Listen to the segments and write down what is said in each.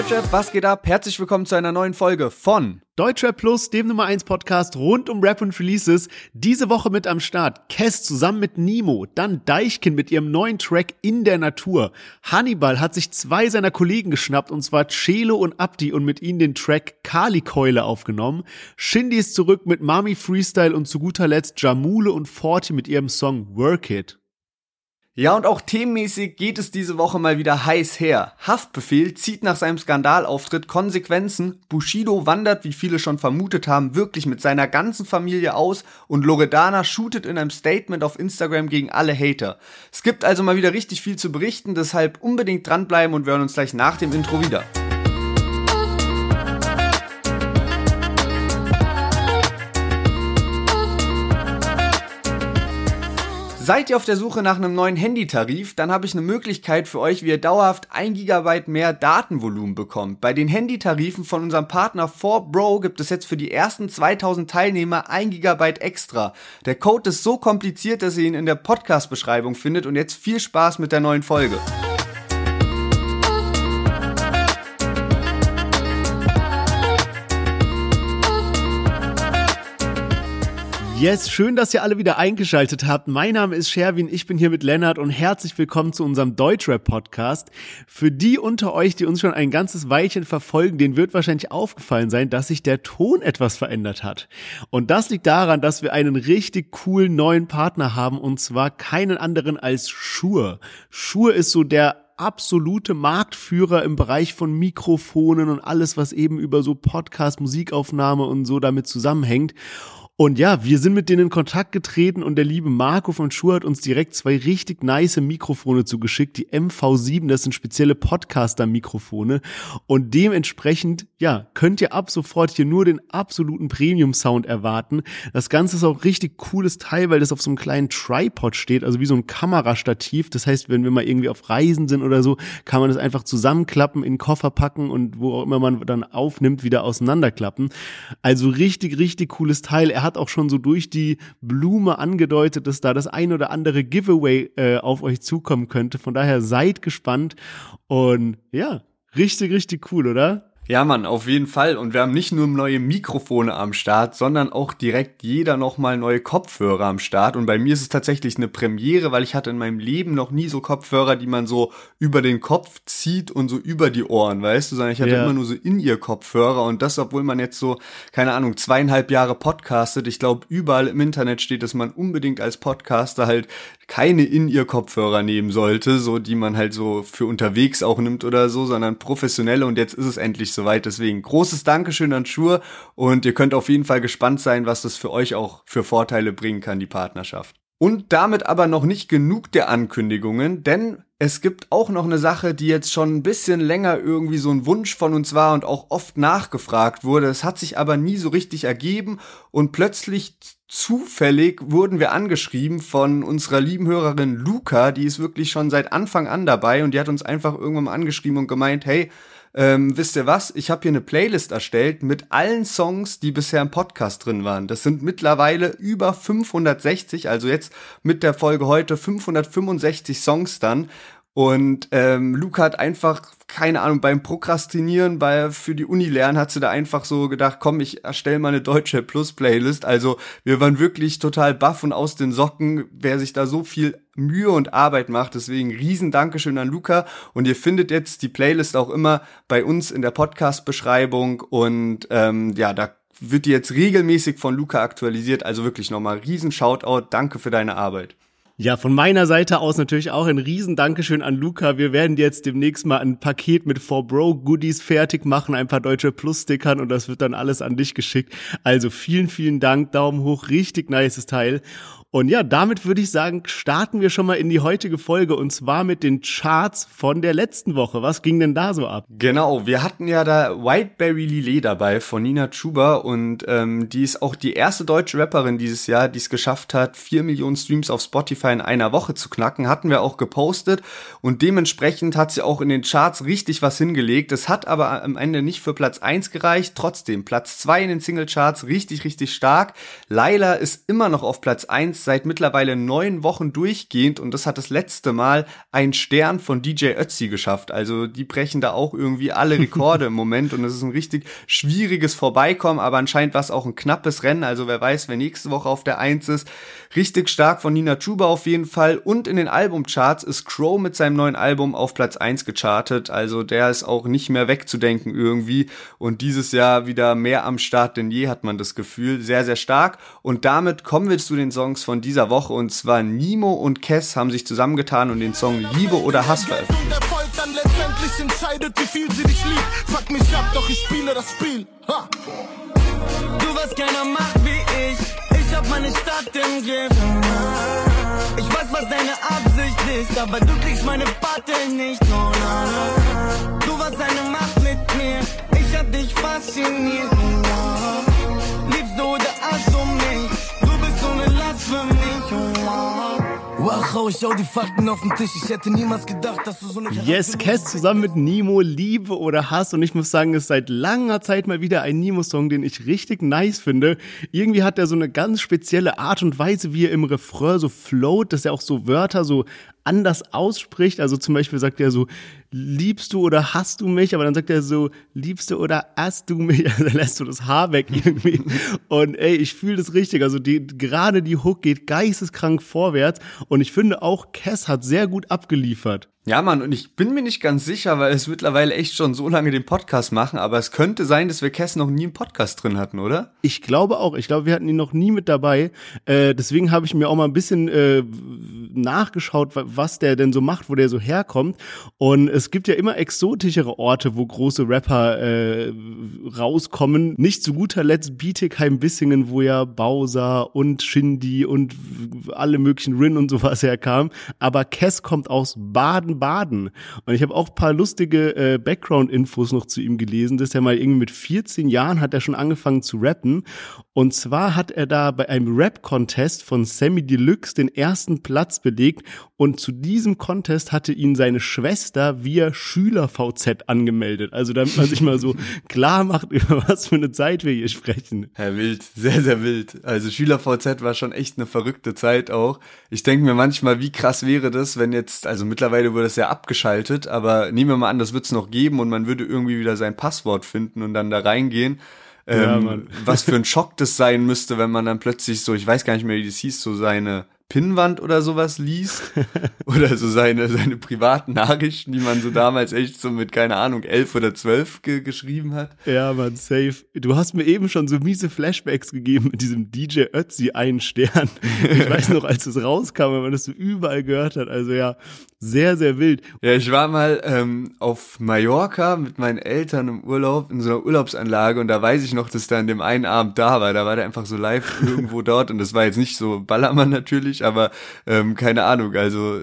Deutschrap, was geht ab? Herzlich willkommen zu einer neuen Folge von Deutschrap Plus, dem Nummer 1 Podcast rund um Rap und Releases. Diese Woche mit am Start Kess zusammen mit Nemo, dann Deichkin mit ihrem neuen Track In der Natur. Hannibal hat sich zwei seiner Kollegen geschnappt und zwar Celo und Abdi und mit ihnen den Track Kali Keule aufgenommen. Shindy ist zurück mit Mami Freestyle und zu guter Letzt Jamule und Forty mit ihrem Song Work It. Ja, und auch themenmäßig geht es diese Woche mal wieder heiß her. Haftbefehl zieht nach seinem Skandalauftritt Konsequenzen, Bushido wandert, wie viele schon vermutet haben, wirklich mit seiner ganzen Familie aus und Loredana shootet in einem Statement auf Instagram gegen alle Hater. Es gibt also mal wieder richtig viel zu berichten, deshalb unbedingt dranbleiben und wir hören uns gleich nach dem Intro wieder. Seid ihr auf der Suche nach einem neuen Handytarif, dann habe ich eine Möglichkeit für euch, wie ihr dauerhaft 1 GB mehr Datenvolumen bekommt. Bei den Handytarifen von unserem Partner 4Bro gibt es jetzt für die ersten 2000 Teilnehmer 1 GB extra. Der Code ist so kompliziert, dass ihr ihn in der Podcast-Beschreibung findet und jetzt viel Spaß mit der neuen Folge. Yes, schön, dass ihr alle wieder eingeschaltet habt. Mein Name ist Sherwin, ich bin hier mit Lennart und herzlich willkommen zu unserem Deutschrap-Podcast. Für die unter euch, die uns schon ein ganzes Weilchen verfolgen, denen wird wahrscheinlich aufgefallen sein, dass sich der Ton etwas verändert hat. Und das liegt daran, dass wir einen richtig coolen neuen Partner haben und zwar keinen anderen als Shure. Shure ist so der absolute Marktführer im Bereich von Mikrofonen und alles, was eben über so Podcast, Musikaufnahme und so damit zusammenhängt. Und ja, wir sind mit denen in Kontakt getreten und der liebe Marco von Schuh hat uns direkt zwei richtig nice Mikrofone zugeschickt, die MV7, das sind spezielle Podcaster-Mikrofone. Und dementsprechend, ja, könnt ihr ab sofort hier nur den absoluten Premium-Sound erwarten. Das Ganze ist auch richtig cooles Teil, weil das auf so einem kleinen Tripod steht, also wie so ein Kamerastativ. Das heißt, wenn wir mal irgendwie auf Reisen sind oder so, kann man das einfach zusammenklappen, in den Koffer packen und wo auch immer man dann aufnimmt, wieder auseinanderklappen. Also richtig, richtig cooles Teil. Er hat hat auch schon so durch die Blume angedeutet, dass da das ein oder andere Giveaway äh, auf euch zukommen könnte. Von daher seid gespannt und ja, richtig, richtig cool, oder? Ja, Mann, auf jeden Fall. Und wir haben nicht nur neue Mikrofone am Start, sondern auch direkt jeder nochmal neue Kopfhörer am Start. Und bei mir ist es tatsächlich eine Premiere, weil ich hatte in meinem Leben noch nie so Kopfhörer, die man so über den Kopf zieht und so über die Ohren, weißt du, sondern ich hatte ja. immer nur so in ihr Kopfhörer. Und das, obwohl man jetzt so, keine Ahnung, zweieinhalb Jahre podcastet. Ich glaube, überall im Internet steht, dass man unbedingt als Podcaster halt keine in ihr Kopfhörer nehmen sollte, so die man halt so für unterwegs auch nimmt oder so, sondern professionelle. Und jetzt ist es endlich so soweit. Deswegen großes Dankeschön an Schur und ihr könnt auf jeden Fall gespannt sein, was das für euch auch für Vorteile bringen kann, die Partnerschaft. Und damit aber noch nicht genug der Ankündigungen, denn es gibt auch noch eine Sache, die jetzt schon ein bisschen länger irgendwie so ein Wunsch von uns war und auch oft nachgefragt wurde. Es hat sich aber nie so richtig ergeben und plötzlich zufällig wurden wir angeschrieben von unserer lieben Hörerin Luca, die ist wirklich schon seit Anfang an dabei und die hat uns einfach irgendwann mal angeschrieben und gemeint, hey, ähm, wisst ihr was? Ich habe hier eine Playlist erstellt mit allen Songs, die bisher im Podcast drin waren. Das sind mittlerweile über 560, also jetzt mit der Folge heute 565 Songs dann. Und ähm, Luca hat einfach, keine Ahnung, beim Prokrastinieren, bei für die Uni lernen, hat sie da einfach so gedacht, komm, ich erstelle mal eine deutsche Plus-Playlist. Also wir waren wirklich total baff und aus den Socken, wer sich da so viel Mühe und Arbeit macht. Deswegen riesen Dankeschön an Luca. Und ihr findet jetzt die Playlist auch immer bei uns in der Podcast-Beschreibung. Und ähm, ja, da wird die jetzt regelmäßig von Luca aktualisiert. Also wirklich nochmal riesen Shoutout. Danke für deine Arbeit. Ja, von meiner Seite aus natürlich auch ein riesen Dankeschön an Luca. Wir werden jetzt demnächst mal ein Paket mit 4Bro Goodies fertig machen, ein paar deutsche Plus-Stickern und das wird dann alles an dich geschickt. Also vielen, vielen Dank, Daumen hoch, richtig nices Teil. Und ja, damit würde ich sagen, starten wir schon mal in die heutige Folge und zwar mit den Charts von der letzten Woche. Was ging denn da so ab? Genau, wir hatten ja da Whiteberry Lillet dabei von Nina Chuba und ähm, die ist auch die erste deutsche Rapperin dieses Jahr, die es geschafft hat, vier Millionen Streams auf Spotify in einer Woche zu knacken. Hatten wir auch gepostet und dementsprechend hat sie auch in den Charts richtig was hingelegt. Es hat aber am Ende nicht für Platz eins gereicht. Trotzdem, Platz zwei in den Singlecharts richtig, richtig stark. Laila ist immer noch auf Platz eins 1 seit mittlerweile neun Wochen durchgehend und das hat das letzte Mal ein Stern von DJ Ötzi geschafft. Also die brechen da auch irgendwie alle Rekorde im Moment und es ist ein richtig schwieriges Vorbeikommen, aber anscheinend war es auch ein knappes Rennen. Also wer weiß, wer nächste Woche auf der 1 ist. Richtig stark von Nina Chuba auf jeden Fall und in den Albumcharts ist Crow mit seinem neuen Album auf Platz 1 gechartet. Also der ist auch nicht mehr wegzudenken irgendwie und dieses Jahr wieder mehr am Start denn je, hat man das Gefühl. Sehr, sehr stark. Und damit kommen wir zu den Songs von dieser Woche und zwar Nimo und Kess haben sich zusammengetan und den Song Liebe oder Hass veröffentlicht. Du was keiner macht wie ich. Ich hab meine Stadt im Griff. Ich weiß, was deine Absicht ist, aber du kriegst meine Patte nicht. No, no, no. Du was eine Macht mit mir. Ich hab dich fasziniert. No. Liebst du oder hast für mich. Oh, Wachau, ich schau die Fakten auf den Tisch. Ich hätte niemals gedacht, dass du so eine Yes, Kess zusammen mit Nemo, Liebe oder Hass. Und ich muss sagen, es ist seit langer Zeit mal wieder ein Nemo-Song, den ich richtig nice finde. Irgendwie hat er so eine ganz spezielle Art und Weise, wie er im Refrain so float, dass er auch so Wörter so anders ausspricht. Also zum Beispiel sagt er so, liebst du oder hast du mich? Aber dann sagt er so, liebst du oder hast du mich? Also lässt du das Haar weg irgendwie. Und ey, ich fühle das richtig. Also die, gerade die Hook geht geisteskrank vorwärts. Und ich finde auch, Cass hat sehr gut abgeliefert. Ja, Mann, und ich bin mir nicht ganz sicher, weil es mittlerweile echt schon so lange den Podcast machen, aber es könnte sein, dass wir Cass noch nie im Podcast drin hatten, oder? Ich glaube auch. Ich glaube, wir hatten ihn noch nie mit dabei. Äh, deswegen habe ich mir auch mal ein bisschen äh, nachgeschaut, was der denn so macht, wo der so herkommt. Und es gibt ja immer exotischere Orte, wo große Rapper äh, rauskommen. Nicht zu guter Letzt Bietigheim-Bissingen, wo ja Bowser und Shindy und alle möglichen Rin und sowas herkamen. Aber Cass kommt aus Baden-Baden. Und ich habe auch paar lustige äh, Background-Infos noch zu ihm gelesen, dass er mal irgendwie mit 14 Jahren hat er schon angefangen zu rappen. Und zwar hat er da bei einem Rap-Contest von Sammy Deluxe den ersten Platz belegt. Und zu diesem Contest hatte ihn seine Schwester via Schüler-VZ angemeldet. Also damit man sich mal so klar macht, über was für eine Zeit wir hier sprechen. Herr Wild, sehr, sehr wild. Also Schüler-VZ war schon echt eine verrückte Zeit auch. Ich denke mir manchmal, wie krass wäre das, wenn jetzt, also mittlerweile wurde das ja abgeschaltet, aber nehmen wir mal an, das wird es noch geben und man würde irgendwie wieder sein Passwort finden und dann da reingehen. Ähm, ja, was für ein Schock das sein müsste, wenn man dann plötzlich so, ich weiß gar nicht mehr, wie das hieß, so seine Pinnwand oder sowas liest oder so seine seine privaten Nachrichten, die man so damals echt so mit keine Ahnung elf oder zwölf ge geschrieben hat. Ja, man safe. Du hast mir eben schon so miese Flashbacks gegeben mit diesem DJ Ötzi einen Stern. Ich weiß noch, als es rauskam, wenn man das so überall gehört hat. Also ja, sehr sehr wild. Ja, ich war mal ähm, auf Mallorca mit meinen Eltern im Urlaub in so einer Urlaubsanlage und da weiß ich noch, dass da an dem einen Abend da war. Da war der einfach so live irgendwo dort und das war jetzt nicht so Ballermann natürlich aber ähm, keine Ahnung, also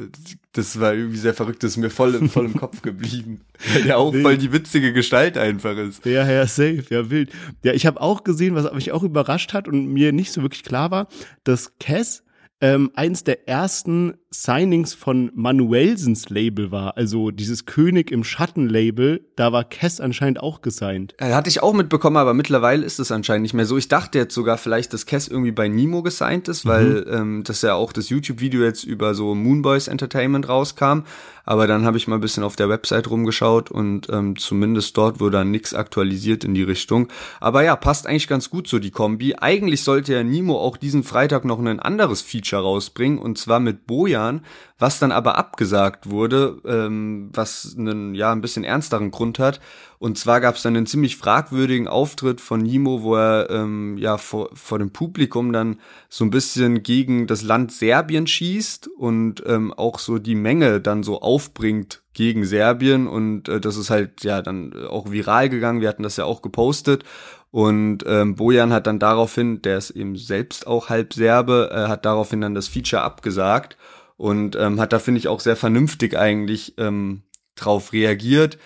das war irgendwie sehr verrückt, das ist mir voll, voll im Kopf geblieben. Weil der auch voll die witzige Gestalt einfach ist. Ja, ja, safe, ja, wild. Ja, ich habe auch gesehen, was mich auch überrascht hat und mir nicht so wirklich klar war, dass Cass ähm, eins der ersten Signings von Manuelsens Label war, also dieses König im Schatten Label, da war Kess anscheinend auch gesigned. Hatte ich auch mitbekommen, aber mittlerweile ist es anscheinend nicht mehr so. Ich dachte jetzt sogar vielleicht, dass Kess irgendwie bei Nemo gesigned ist, weil mhm. ähm, das ja auch das YouTube-Video jetzt über so Moonboys Entertainment rauskam. Aber dann habe ich mal ein bisschen auf der Website rumgeschaut und ähm, zumindest dort wurde dann nichts aktualisiert in die Richtung. Aber ja, passt eigentlich ganz gut so die Kombi. Eigentlich sollte ja Nemo auch diesen Freitag noch ein anderes Feature rausbringen und zwar mit Bojan, was dann aber abgesagt wurde, ähm, was einen ja ein bisschen ernsteren Grund hat. Und zwar gab es dann einen ziemlich fragwürdigen Auftritt von Nimo, wo er ähm, ja vor, vor dem Publikum dann so ein bisschen gegen das Land Serbien schießt und ähm, auch so die Menge dann so aufbringt gegen Serbien und äh, das ist halt ja dann auch viral gegangen. Wir hatten das ja auch gepostet und ähm, Bojan hat dann daraufhin, der ist eben selbst auch halb Serbe, äh, hat daraufhin dann das Feature abgesagt und ähm, hat da finde ich auch sehr vernünftig eigentlich ähm, drauf reagiert,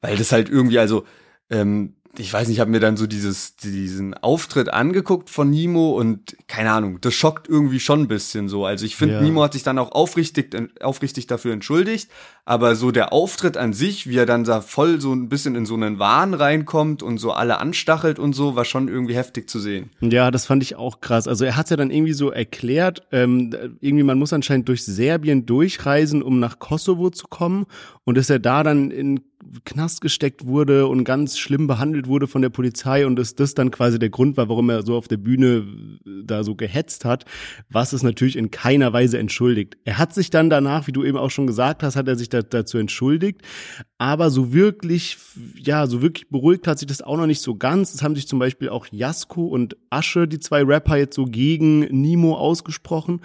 weil das halt irgendwie also ähm, ich weiß nicht, ich habe mir dann so dieses, diesen Auftritt angeguckt von Nemo und keine Ahnung, das schockt irgendwie schon ein bisschen so. Also ich finde, Ja. Nemo hat sich dann auch aufrichtig, aufrichtig dafür entschuldigt, aber so der Auftritt an sich, wie er dann da voll so ein bisschen in so einen Wahn reinkommt und so alle anstachelt und so, war schon irgendwie heftig zu sehen. Ja, das fand ich auch krass. Also er hat ja dann irgendwie so erklärt, ähm, irgendwie man muss anscheinend durch Serbien durchreisen, um nach Kosovo zu kommen und dass er da dann in Knast gesteckt wurde und ganz schlimm behandelt wurde von der Polizei und dass das dann quasi der Grund war, warum er so auf der Bühne äh, da so gehetzt hat, was es natürlich in keiner Weise entschuldigt. Er hat sich dann danach, wie du eben auch schon gesagt hast, hat er sich da, dazu entschuldigt, aber so wirklich, ja, so wirklich beruhigt hat sich das auch noch nicht so ganz. Es haben sich zum Beispiel auch Jasko und Asche, die zwei Rapper, jetzt so gegen Nimo ausgesprochen.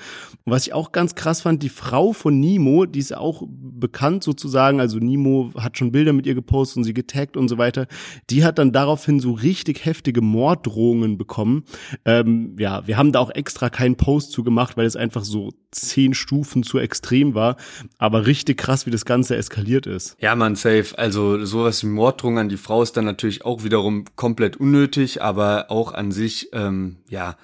Und was ich auch ganz krass fand, die Frau von Nimo, die ist auch bekannt sozusagen, also Nimo hat schon Bilder mit ihr gepostet und sie getaggt und so weiter, die hat dann daraufhin so richtig heftige Morddrohungen bekommen. Ähm, ja, wir haben da auch extra keinen Post zu gemacht, weil es einfach so zehn Stufen zu extrem war, aber richtig krass, wie das Ganze eskaliert ist. Ja, man, safe. Also sowas wie Morddrohung an die Frau ist dann natürlich auch wiederum komplett unnötig, aber auch an sich, ähm, ja,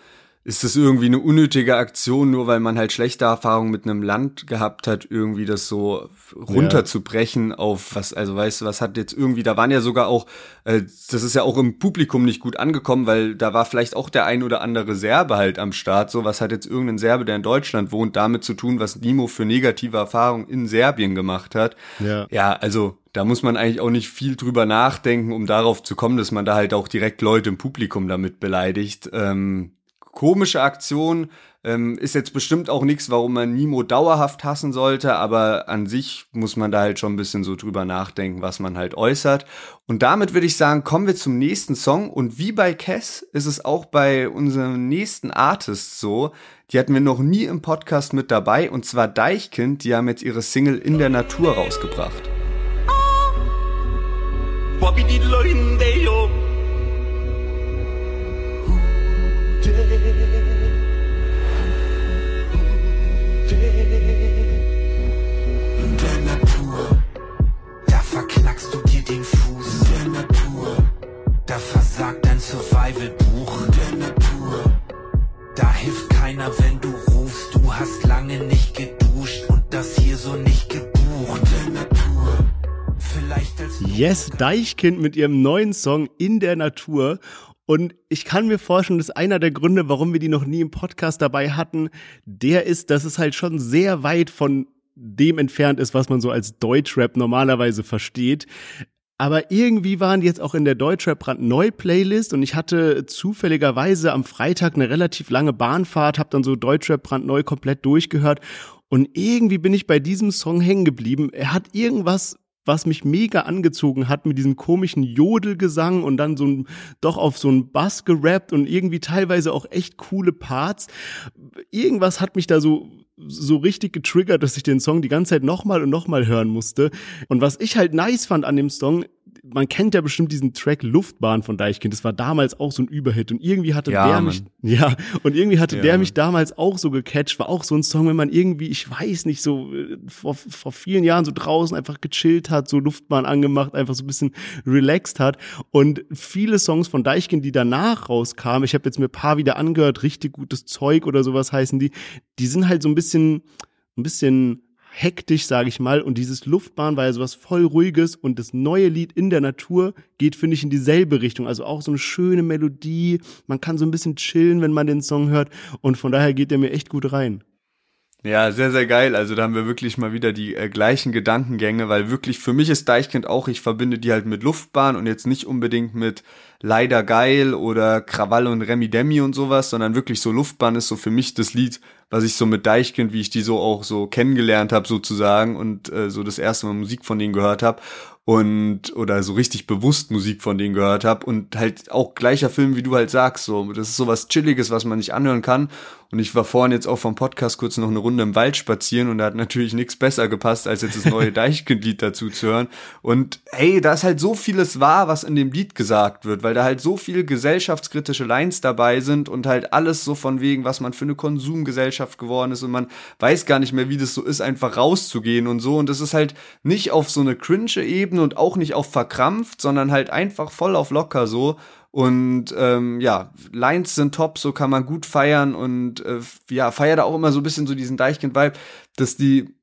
ist es irgendwie eine unnötige Aktion, nur weil man halt schlechte Erfahrungen mit einem Land gehabt hat, irgendwie das so runterzubrechen auf was, also weißt du, was hat jetzt irgendwie, da waren ja sogar auch, äh, das ist ja auch im Publikum nicht gut angekommen, weil da war vielleicht auch der ein oder andere Serbe halt am Start, so was hat jetzt irgendein Serbe, der in Deutschland wohnt, damit zu tun, was Nimo für negative Erfahrungen in Serbien gemacht hat. Ja. Ja, also da muss man eigentlich auch nicht viel drüber nachdenken, um darauf zu kommen, dass man da halt auch direkt Leute im Publikum damit beleidigt. Ähm, komische Aktion ähm, ist jetzt bestimmt auch nichts, warum man Nimo dauerhaft hassen sollte, aber an sich muss man da halt schon ein bisschen so drüber nachdenken, was man halt äußert. Und damit würde ich sagen, kommen wir zum nächsten Song. Und wie bei Cass ist es auch bei unserem nächsten Artist so. Die hatten wir noch nie im Podcast mit dabei, und zwar Deichkind, die haben jetzt ihre Single In der Natur rausgebracht. Bobby Yes, Deichkind mit ihrem neuen Song In der Natur. Und ich kann mir vorstellen, dass einer der Gründe, warum wir die noch nie im Podcast dabei hatten, der ist, dass es halt schon sehr weit von dem entfernt ist, was man so als Deutschrap normalerweise versteht. Aber irgendwie waren die jetzt auch in der Deutschrap brandneu Playlist und ich hatte zufälligerweise am Freitag eine relativ lange Bahnfahrt, habe dann so Deutschrap brandneu komplett durchgehört und irgendwie bin ich bei diesem Song hängen geblieben. Er hat irgendwas was mich mega angezogen hat mit diesem komischen Jodelgesang und dann so ein, doch auf so einen Bass gerappt und irgendwie teilweise auch echt coole Parts. Irgendwas hat mich da so so richtig getriggert, dass ich den Song die ganze Zeit nochmal und nochmal hören musste. Und was ich halt nice fand an dem Song, man kennt ja bestimmt diesen Track Luftbahn von Deichkind. Das war damals auch so ein Überhit und irgendwie hatte Ja, der Mann. mich, ja, und irgendwie hatte Ja, der Mann. mich damals auch so gecatcht. War auch so ein Song, wenn man irgendwie, ich weiß nicht, so äh, vor, vor vielen Jahren so draußen einfach gechillt hat, so Luftbahn angemacht, einfach so ein bisschen relaxed hat. Und viele Songs von Deichkind, die danach rauskamen, ich habe jetzt mir ein paar wieder angehört, richtig gutes Zeug oder sowas heißen die, die sind halt so ein bisschen, ein bisschen hektisch, sage ich mal. Und dieses Luftbahn war ja sowas voll ruhiges und das neue Lied in der Natur geht, finde ich, in dieselbe Richtung. Also auch so eine schöne Melodie. Man kann so ein bisschen chillen, wenn man den Song hört. Und von daher geht der mir echt gut rein. Ja, sehr, sehr geil. Also da haben wir wirklich mal wieder die äh, gleichen Gedankengänge, weil wirklich für mich ist Deichkind auch, ich verbinde die halt mit Luftbahn und jetzt nicht unbedingt mit Leider geil oder Krawall und Remi Demi und sowas, sondern wirklich so Luftbahn ist so für mich das Lied, was ich so mit Deichkind, wie ich die so auch so kennengelernt habe sozusagen und äh, so das erste Mal Musik von denen gehört habe und oder so richtig bewusst Musik von denen gehört habe und halt auch gleicher Film, wie du halt sagst, so. Das ist so was chilliges, was man nicht anhören kann und ich war vorhin jetzt auch vom Podcast kurz noch eine Runde im Wald spazieren und da hat natürlich nichts besser gepasst, als jetzt das neue Deichkind-Lied dazu zu hören und hey, da ist halt so vieles wahr, was in dem Lied gesagt wird, weil da halt so viel gesellschaftskritische Lines dabei sind und halt alles so von wegen, was man für eine Konsumgesellschaft geworden ist und man weiß gar nicht mehr, wie das so ist, einfach rauszugehen und so. Und das ist halt nicht auf so eine cringe Ebene und auch nicht auf verkrampft, sondern halt einfach voll auf locker so. Und ähm, ja, Lines sind top, so kann man gut feiern und äh, ja, feiert auch immer so ein bisschen so diesen Deichkind-Vibe, dass die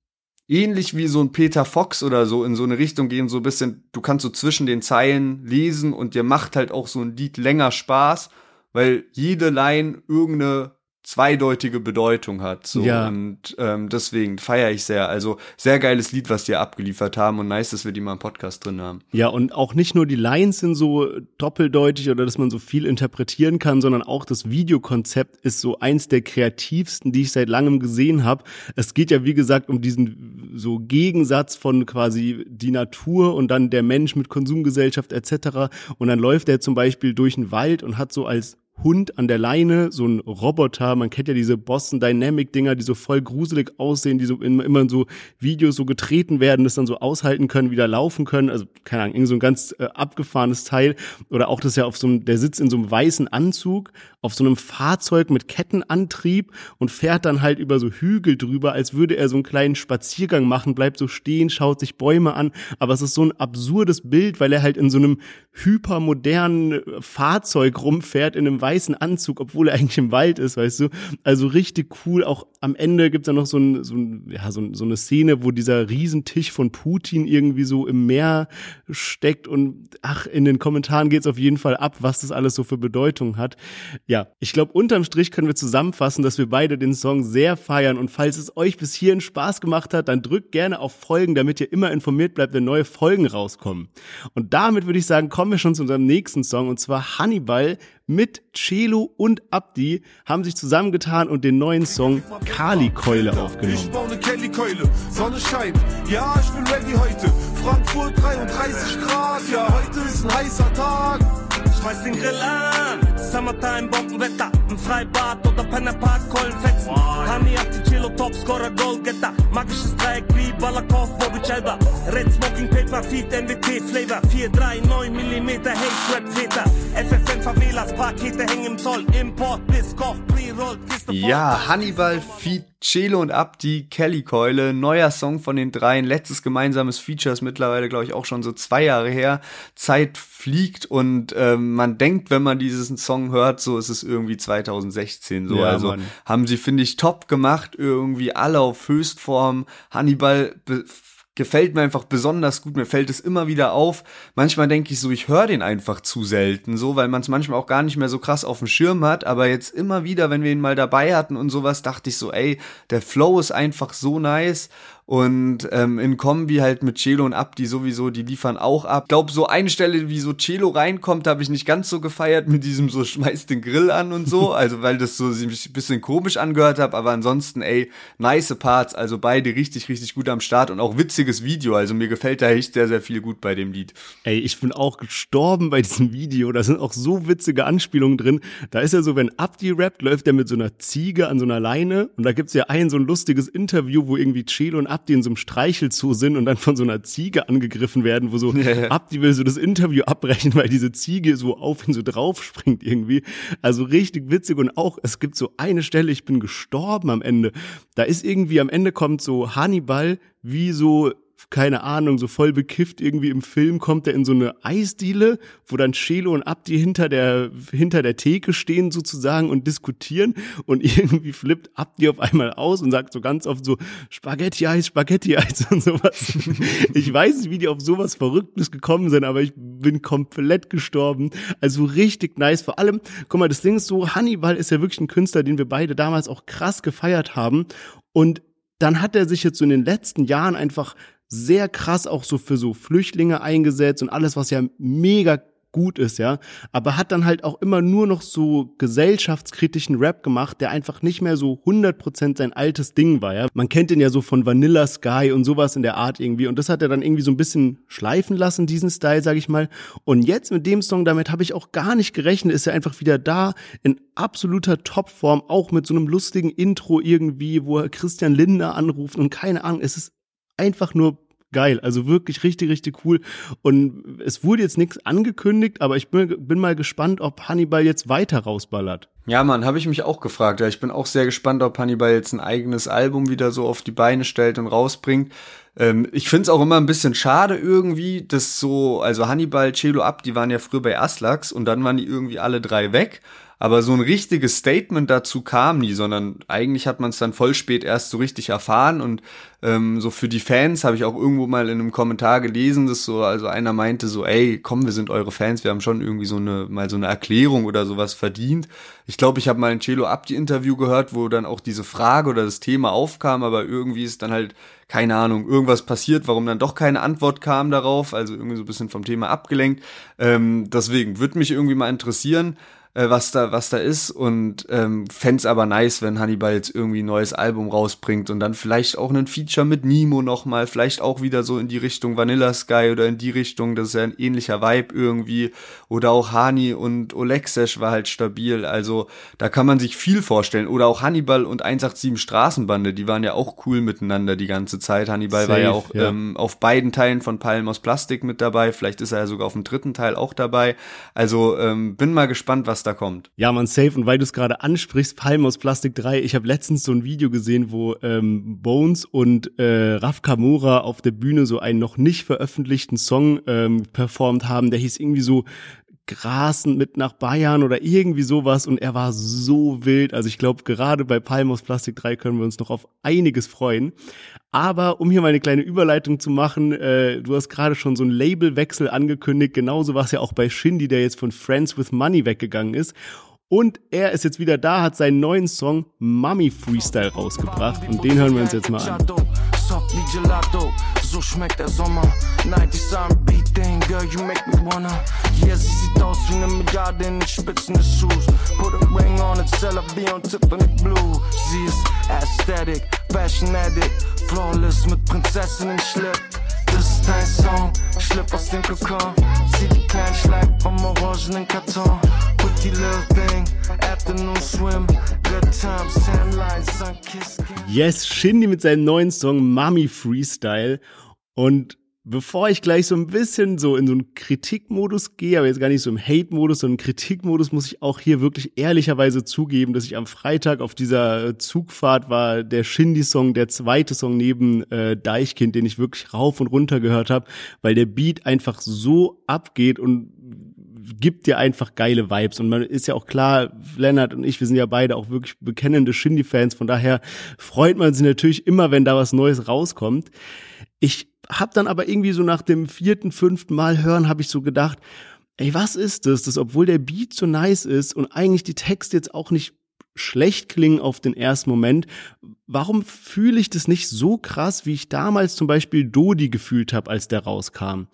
ähnlich wie so ein Peter Fox oder so in so eine Richtung gehen, so ein bisschen, du kannst so zwischen den Zeilen lesen und dir macht halt auch so ein Lied länger Spaß, weil jede Line irgendeine zweideutige Bedeutung hat. So. Ja. Und ähm, deswegen feiere ich sehr. Also sehr geiles Lied, was die abgeliefert haben und nice, dass wir die mal im Podcast drin haben. Ja, und auch nicht nur die Lines sind so doppeldeutig oder dass man so viel interpretieren kann, sondern auch das Videokonzept ist so eins der kreativsten, die ich seit langem gesehen habe. Es geht ja, wie gesagt, um diesen so Gegensatz von quasi die Natur und dann der Mensch mit Konsumgesellschaft etc. Und dann läuft er zum Beispiel durch den Wald und hat so als Hund an der Leine, so ein Roboter. Man kennt ja diese Boston Dynamic Dinger, die so voll gruselig aussehen, die so immer, immer in so Videos so getreten werden, das dann so aushalten können, wieder laufen können. Also keine Ahnung, irgend so ein ganz äh, abgefahrenes Teil. Oder auch das ja auf so einem, der sitzt in so einem weißen Anzug auf so einem Fahrzeug mit Kettenantrieb und fährt dann halt über so Hügel drüber, als würde er so einen kleinen Spaziergang machen, bleibt so stehen, schaut sich Bäume an. Aber es ist so ein absurdes Bild, weil er halt in so einem hypermodernen Fahrzeug rumfährt, in einem weißen Anzug, obwohl er eigentlich im Wald ist, weißt du? Also richtig cool. Auch am Ende gibt's dann noch so, ein, so, ein, ja, so, so eine Szene, wo dieser Riesentisch von Putin irgendwie so im Meer steckt und ach, in den Kommentaren geht's auf jeden Fall ab, was das alles so für Bedeutung hat. Ja, ich glaube, unterm Strich können wir zusammenfassen, dass wir beide den Song sehr feiern und falls es euch bis hierhin Spaß gemacht hat, dann drückt gerne auf Folgen, damit ihr immer informiert bleibt, wenn neue Folgen rauskommen. Und damit würde ich sagen, kommen wir schon zu unserem nächsten Song und zwar Hannibal mit Celo und Abdi haben sich zusammengetan und den neuen Song Kali Keule Ich aufgenommen. baue ne Kelly Keule, Sonne scheint, ja ich bin ready heute. Frankfurt 33 Grad, ja heute ist ein heißer Tag. Schmeiß den Grill an, Summertime, Bombenwetter, im Freibad oder Pennerpark, Keulenfetzen. Honey auf die Chilo, Topscorer, Goalgetter, magisches Dreieck wie Balakov, Bobic Elba. Red Smoking Paper, Feed, MWT Flavor, 439 mm, Haze Rap Väter. FFN Favelas, Pakete hängen im Zoll, Import bis Koch, Pre-Rolled, Kiste voll. Ja, Hannibal, Feed, Celo und Abdi, Kelly Keule, neuer Song von den dreien, letztes gemeinsames Feature ist mittlerweile, glaube ich, auch schon so zwei Jahre her. Zeit fliegt und ähm, man denkt, wenn man diesen Song hört, so ist es irgendwie 2016 so. Ja, also Mann. haben sie, finde ich, top gemacht, irgendwie alle auf Höchstform. Hannibal gefällt mir einfach besonders gut. Mir fällt es immer wieder auf. Manchmal denke ich so, ich höre den einfach zu selten, so, weil man es manchmal auch gar nicht mehr so krass auf dem Schirm hat. Aber jetzt immer wieder, wenn wir ihn mal dabei hatten und sowas, dachte ich so, ey, der Flow ist einfach so nice. Und ähm, in Kombi halt mit Celo und Abdi sowieso, die liefern auch ab. Ich glaube, so eine Stelle, wie so Celo reinkommt, habe ich nicht ganz so gefeiert mit diesem so schmeißt den Grill an und so. Also weil das so sich ein bisschen komisch angehört habe. Aber ansonsten, ey, nice Parts. Also beide richtig, richtig gut am Start und auch witziges Video. Also mir gefällt da echt sehr, sehr viel gut bei dem Lied. Ey, ich bin auch gestorben bei diesem Video. Da sind auch so witzige Anspielungen drin. Da ist ja so, wenn Abdi rappt, läuft er mit so einer Ziege an so einer Leine. Und da gibt's ja ein so ein lustiges Interview, wo irgendwie Celo und Abdi in so einem Streichelzoo sind und dann von so einer Ziege angegriffen werden, wo so Abdi will so das Interview abbrechen, weil diese Ziege so auf ihn so draufspringt irgendwie. Also richtig witzig. Und auch, es gibt so eine Stelle, ich bin gestorben am Ende. Da ist irgendwie am Ende kommt so Hannibal wie so keine Ahnung, so voll bekifft irgendwie im Film kommt er in so eine Eisdiele, wo dann Chelo und Abdi hinter der, hinter der Theke stehen sozusagen und diskutieren und irgendwie flippt Abdi auf einmal aus und sagt so ganz oft so Spaghetti-Eis, Spaghetti-Eis und sowas. Ich weiß nicht, wie die auf sowas Verrücktes gekommen sind, aber ich bin komplett gestorben. Also richtig nice. Vor allem, guck mal, das Ding ist so, Hannibal ist ja wirklich ein Künstler, den wir beide damals auch krass gefeiert haben und dann hat er sich jetzt so in den letzten Jahren einfach sehr krass auch so für so Flüchtlinge eingesetzt und alles, was ja mega gut ist, ja, aber hat dann halt auch immer nur noch so gesellschaftskritischen Rap gemacht, der einfach nicht mehr so 100% sein altes Ding war, ja. Man kennt den ja so von Vanilla Sky und sowas in der Art irgendwie und das hat er dann irgendwie so ein bisschen schleifen lassen, diesen Style, sag ich mal. Und jetzt mit dem Song, damit habe ich auch gar nicht gerechnet, ist er einfach wieder da in absoluter Topform, auch mit so einem lustigen Intro irgendwie, wo er Christian Lindner anruft und keine Ahnung, es ist einfach nur geil. Also wirklich richtig, richtig cool. Und es wurde jetzt nichts angekündigt, aber ich bin, bin mal gespannt, ob Hannibal jetzt weiter rausballert. Ja, Mann, habe ich mich auch gefragt. Ja, ich bin auch sehr gespannt, ob Hannibal jetzt ein eigenes Album wieder so auf die Beine stellt und rausbringt. Ähm, ich find's auch immer ein bisschen schade irgendwie, dass so, also Hannibal, Celo Ab, die waren ja früher bei Aslax und dann waren die irgendwie alle drei weg. Aber so ein richtiges Statement dazu kam nie, sondern eigentlich hat man es dann voll spät erst so richtig erfahren und ähm, so für die Fans habe ich auch irgendwo mal in einem Kommentar gelesen, dass so, also einer meinte so, ey, komm, wir sind eure Fans, wir haben schon irgendwie so eine, mal so eine Erklärung oder sowas verdient. Ich glaube, ich habe mal ein Celo Abdi Interview gehört, wo dann auch diese Frage oder das Thema aufkam, aber irgendwie ist dann halt, keine Ahnung, irgendwas passiert, warum dann doch keine Antwort kam darauf, also irgendwie so ein bisschen vom Thema abgelenkt. Ähm, deswegen würde mich irgendwie mal interessieren, äh, was da was da ist und ähm, fände aber nice, wenn Hannibal jetzt irgendwie ein neues Album rausbringt und dann vielleicht auch ein Feature mit Nemo nochmal, vielleicht auch wieder so in die Richtung Vanilla Sky oder in die Richtung, das ist ja ein ähnlicher Vibe irgendwie. Oder auch Hani und Olexesh war halt stabil, also da kann man sich viel vorstellen. Oder auch Hannibal und 187 Straßenbande, die waren ja auch cool miteinander die ganze Zeit, Hannibal Safe, war ja auch ja. Ähm, auf beiden Teilen von Palmen aus Plastik mit dabei, vielleicht ist er ja sogar auf dem dritten Teil auch dabei, also ähm, bin mal gespannt, was da kommt. Ja, man, safe. Und weil du es gerade ansprichst, Palm aus Plastik 3, ich habe letztens so ein Video gesehen, wo ähm, Bones und äh, Raf Kamora auf der Bühne so einen noch nicht veröffentlichten Song ähm, performt haben. Der hieß irgendwie so Grasen mit nach Bayern oder irgendwie sowas und er war so wild. Also ich glaube, gerade bei Palm aus Plastik 3 können wir uns noch auf einiges freuen. Aber um hier mal eine kleine Überleitung zu machen, äh, du hast gerade schon so einen Labelwechsel angekündigt. Genauso war es ja auch bei Shindy, der jetzt von Friends with Money weggegangen ist. Und er ist jetzt wieder da, hat seinen neuen Song Mummy Freestyle rausgebracht. Und den hören wir uns jetzt mal an. So schmeckt der Sommer. 90s R&B Ding, girl, you make me wanna. Yeah, sie sieht aus wie eine Milliarde in den Spitzen des Schuhs. Put a ring on it, Stella B on Tiffany Blue. Sie ist aesthetic, fashion addict, flawless mit Prinzessin im Schlipp. Das ist dein Song, schlüpf aus dem Kokon. Zieh die kleinen Schleif vom orangenen Karton. Pretty little thing, afternoon swim. Good times, tan lines, sun. Yes, Shindy mit seinem neuen Song Mummy Freestyle. Und bevor ich gleich so ein bisschen so in so einen Kritikmodus gehe, aber jetzt gar nicht so im Hate-Modus, sondern Kritikmodus, muss ich auch hier wirklich ehrlicherweise zugeben, dass ich am Freitag auf dieser Zugfahrt war der Shindy-Song, der zweite Song neben äh, Deichkind, den ich wirklich rauf und runter gehört habe, weil der Beat einfach so abgeht und gibt dir einfach geile Vibes. Und man ist ja auch klar, Lennart und ich, wir sind ja beide auch wirklich bekennende Shindy-Fans. Von daher freut man sich natürlich immer, wenn da was Neues rauskommt. Ich habe dann aber irgendwie so nach dem vierten, fünften Mal hören, habe ich so gedacht, ey, was ist das, dass obwohl der Beat so nice ist und eigentlich die Texte jetzt auch nicht schlecht klingen auf den ersten Moment, warum fühle ich das nicht so krass, wie ich damals zum Beispiel Dodi gefühlt habe, als der rauskam?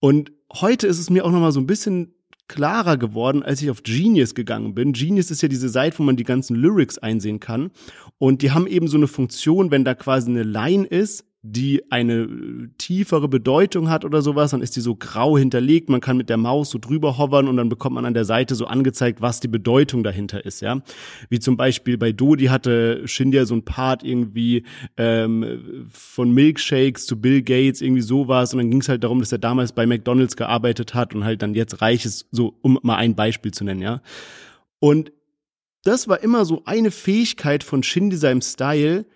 Und heute ist es mir auch nochmal so ein bisschen klarer geworden, als ich auf Genius gegangen bin. Genius ist ja diese Seite, wo man die ganzen Lyrics einsehen kann. Und die haben eben so eine Funktion, wenn da quasi eine Line ist, die eine äh, tiefere Bedeutung hat oder sowas, dann ist die so grau hinterlegt, man kann mit der Maus so drüber hovern und dann bekommt man an der Seite so angezeigt, was die Bedeutung dahinter ist, ja. Wie zum Beispiel bei Dodi hatte Shindia so ein Part irgendwie ähm, von Milkshakes zu Bill Gates, irgendwie sowas und dann ging es halt darum, dass er damals bei McDonalds gearbeitet hat und halt dann jetzt reich ist, so um mal ein Beispiel zu nennen, ja. Und das war immer so eine Fähigkeit von Shindy seinem Style,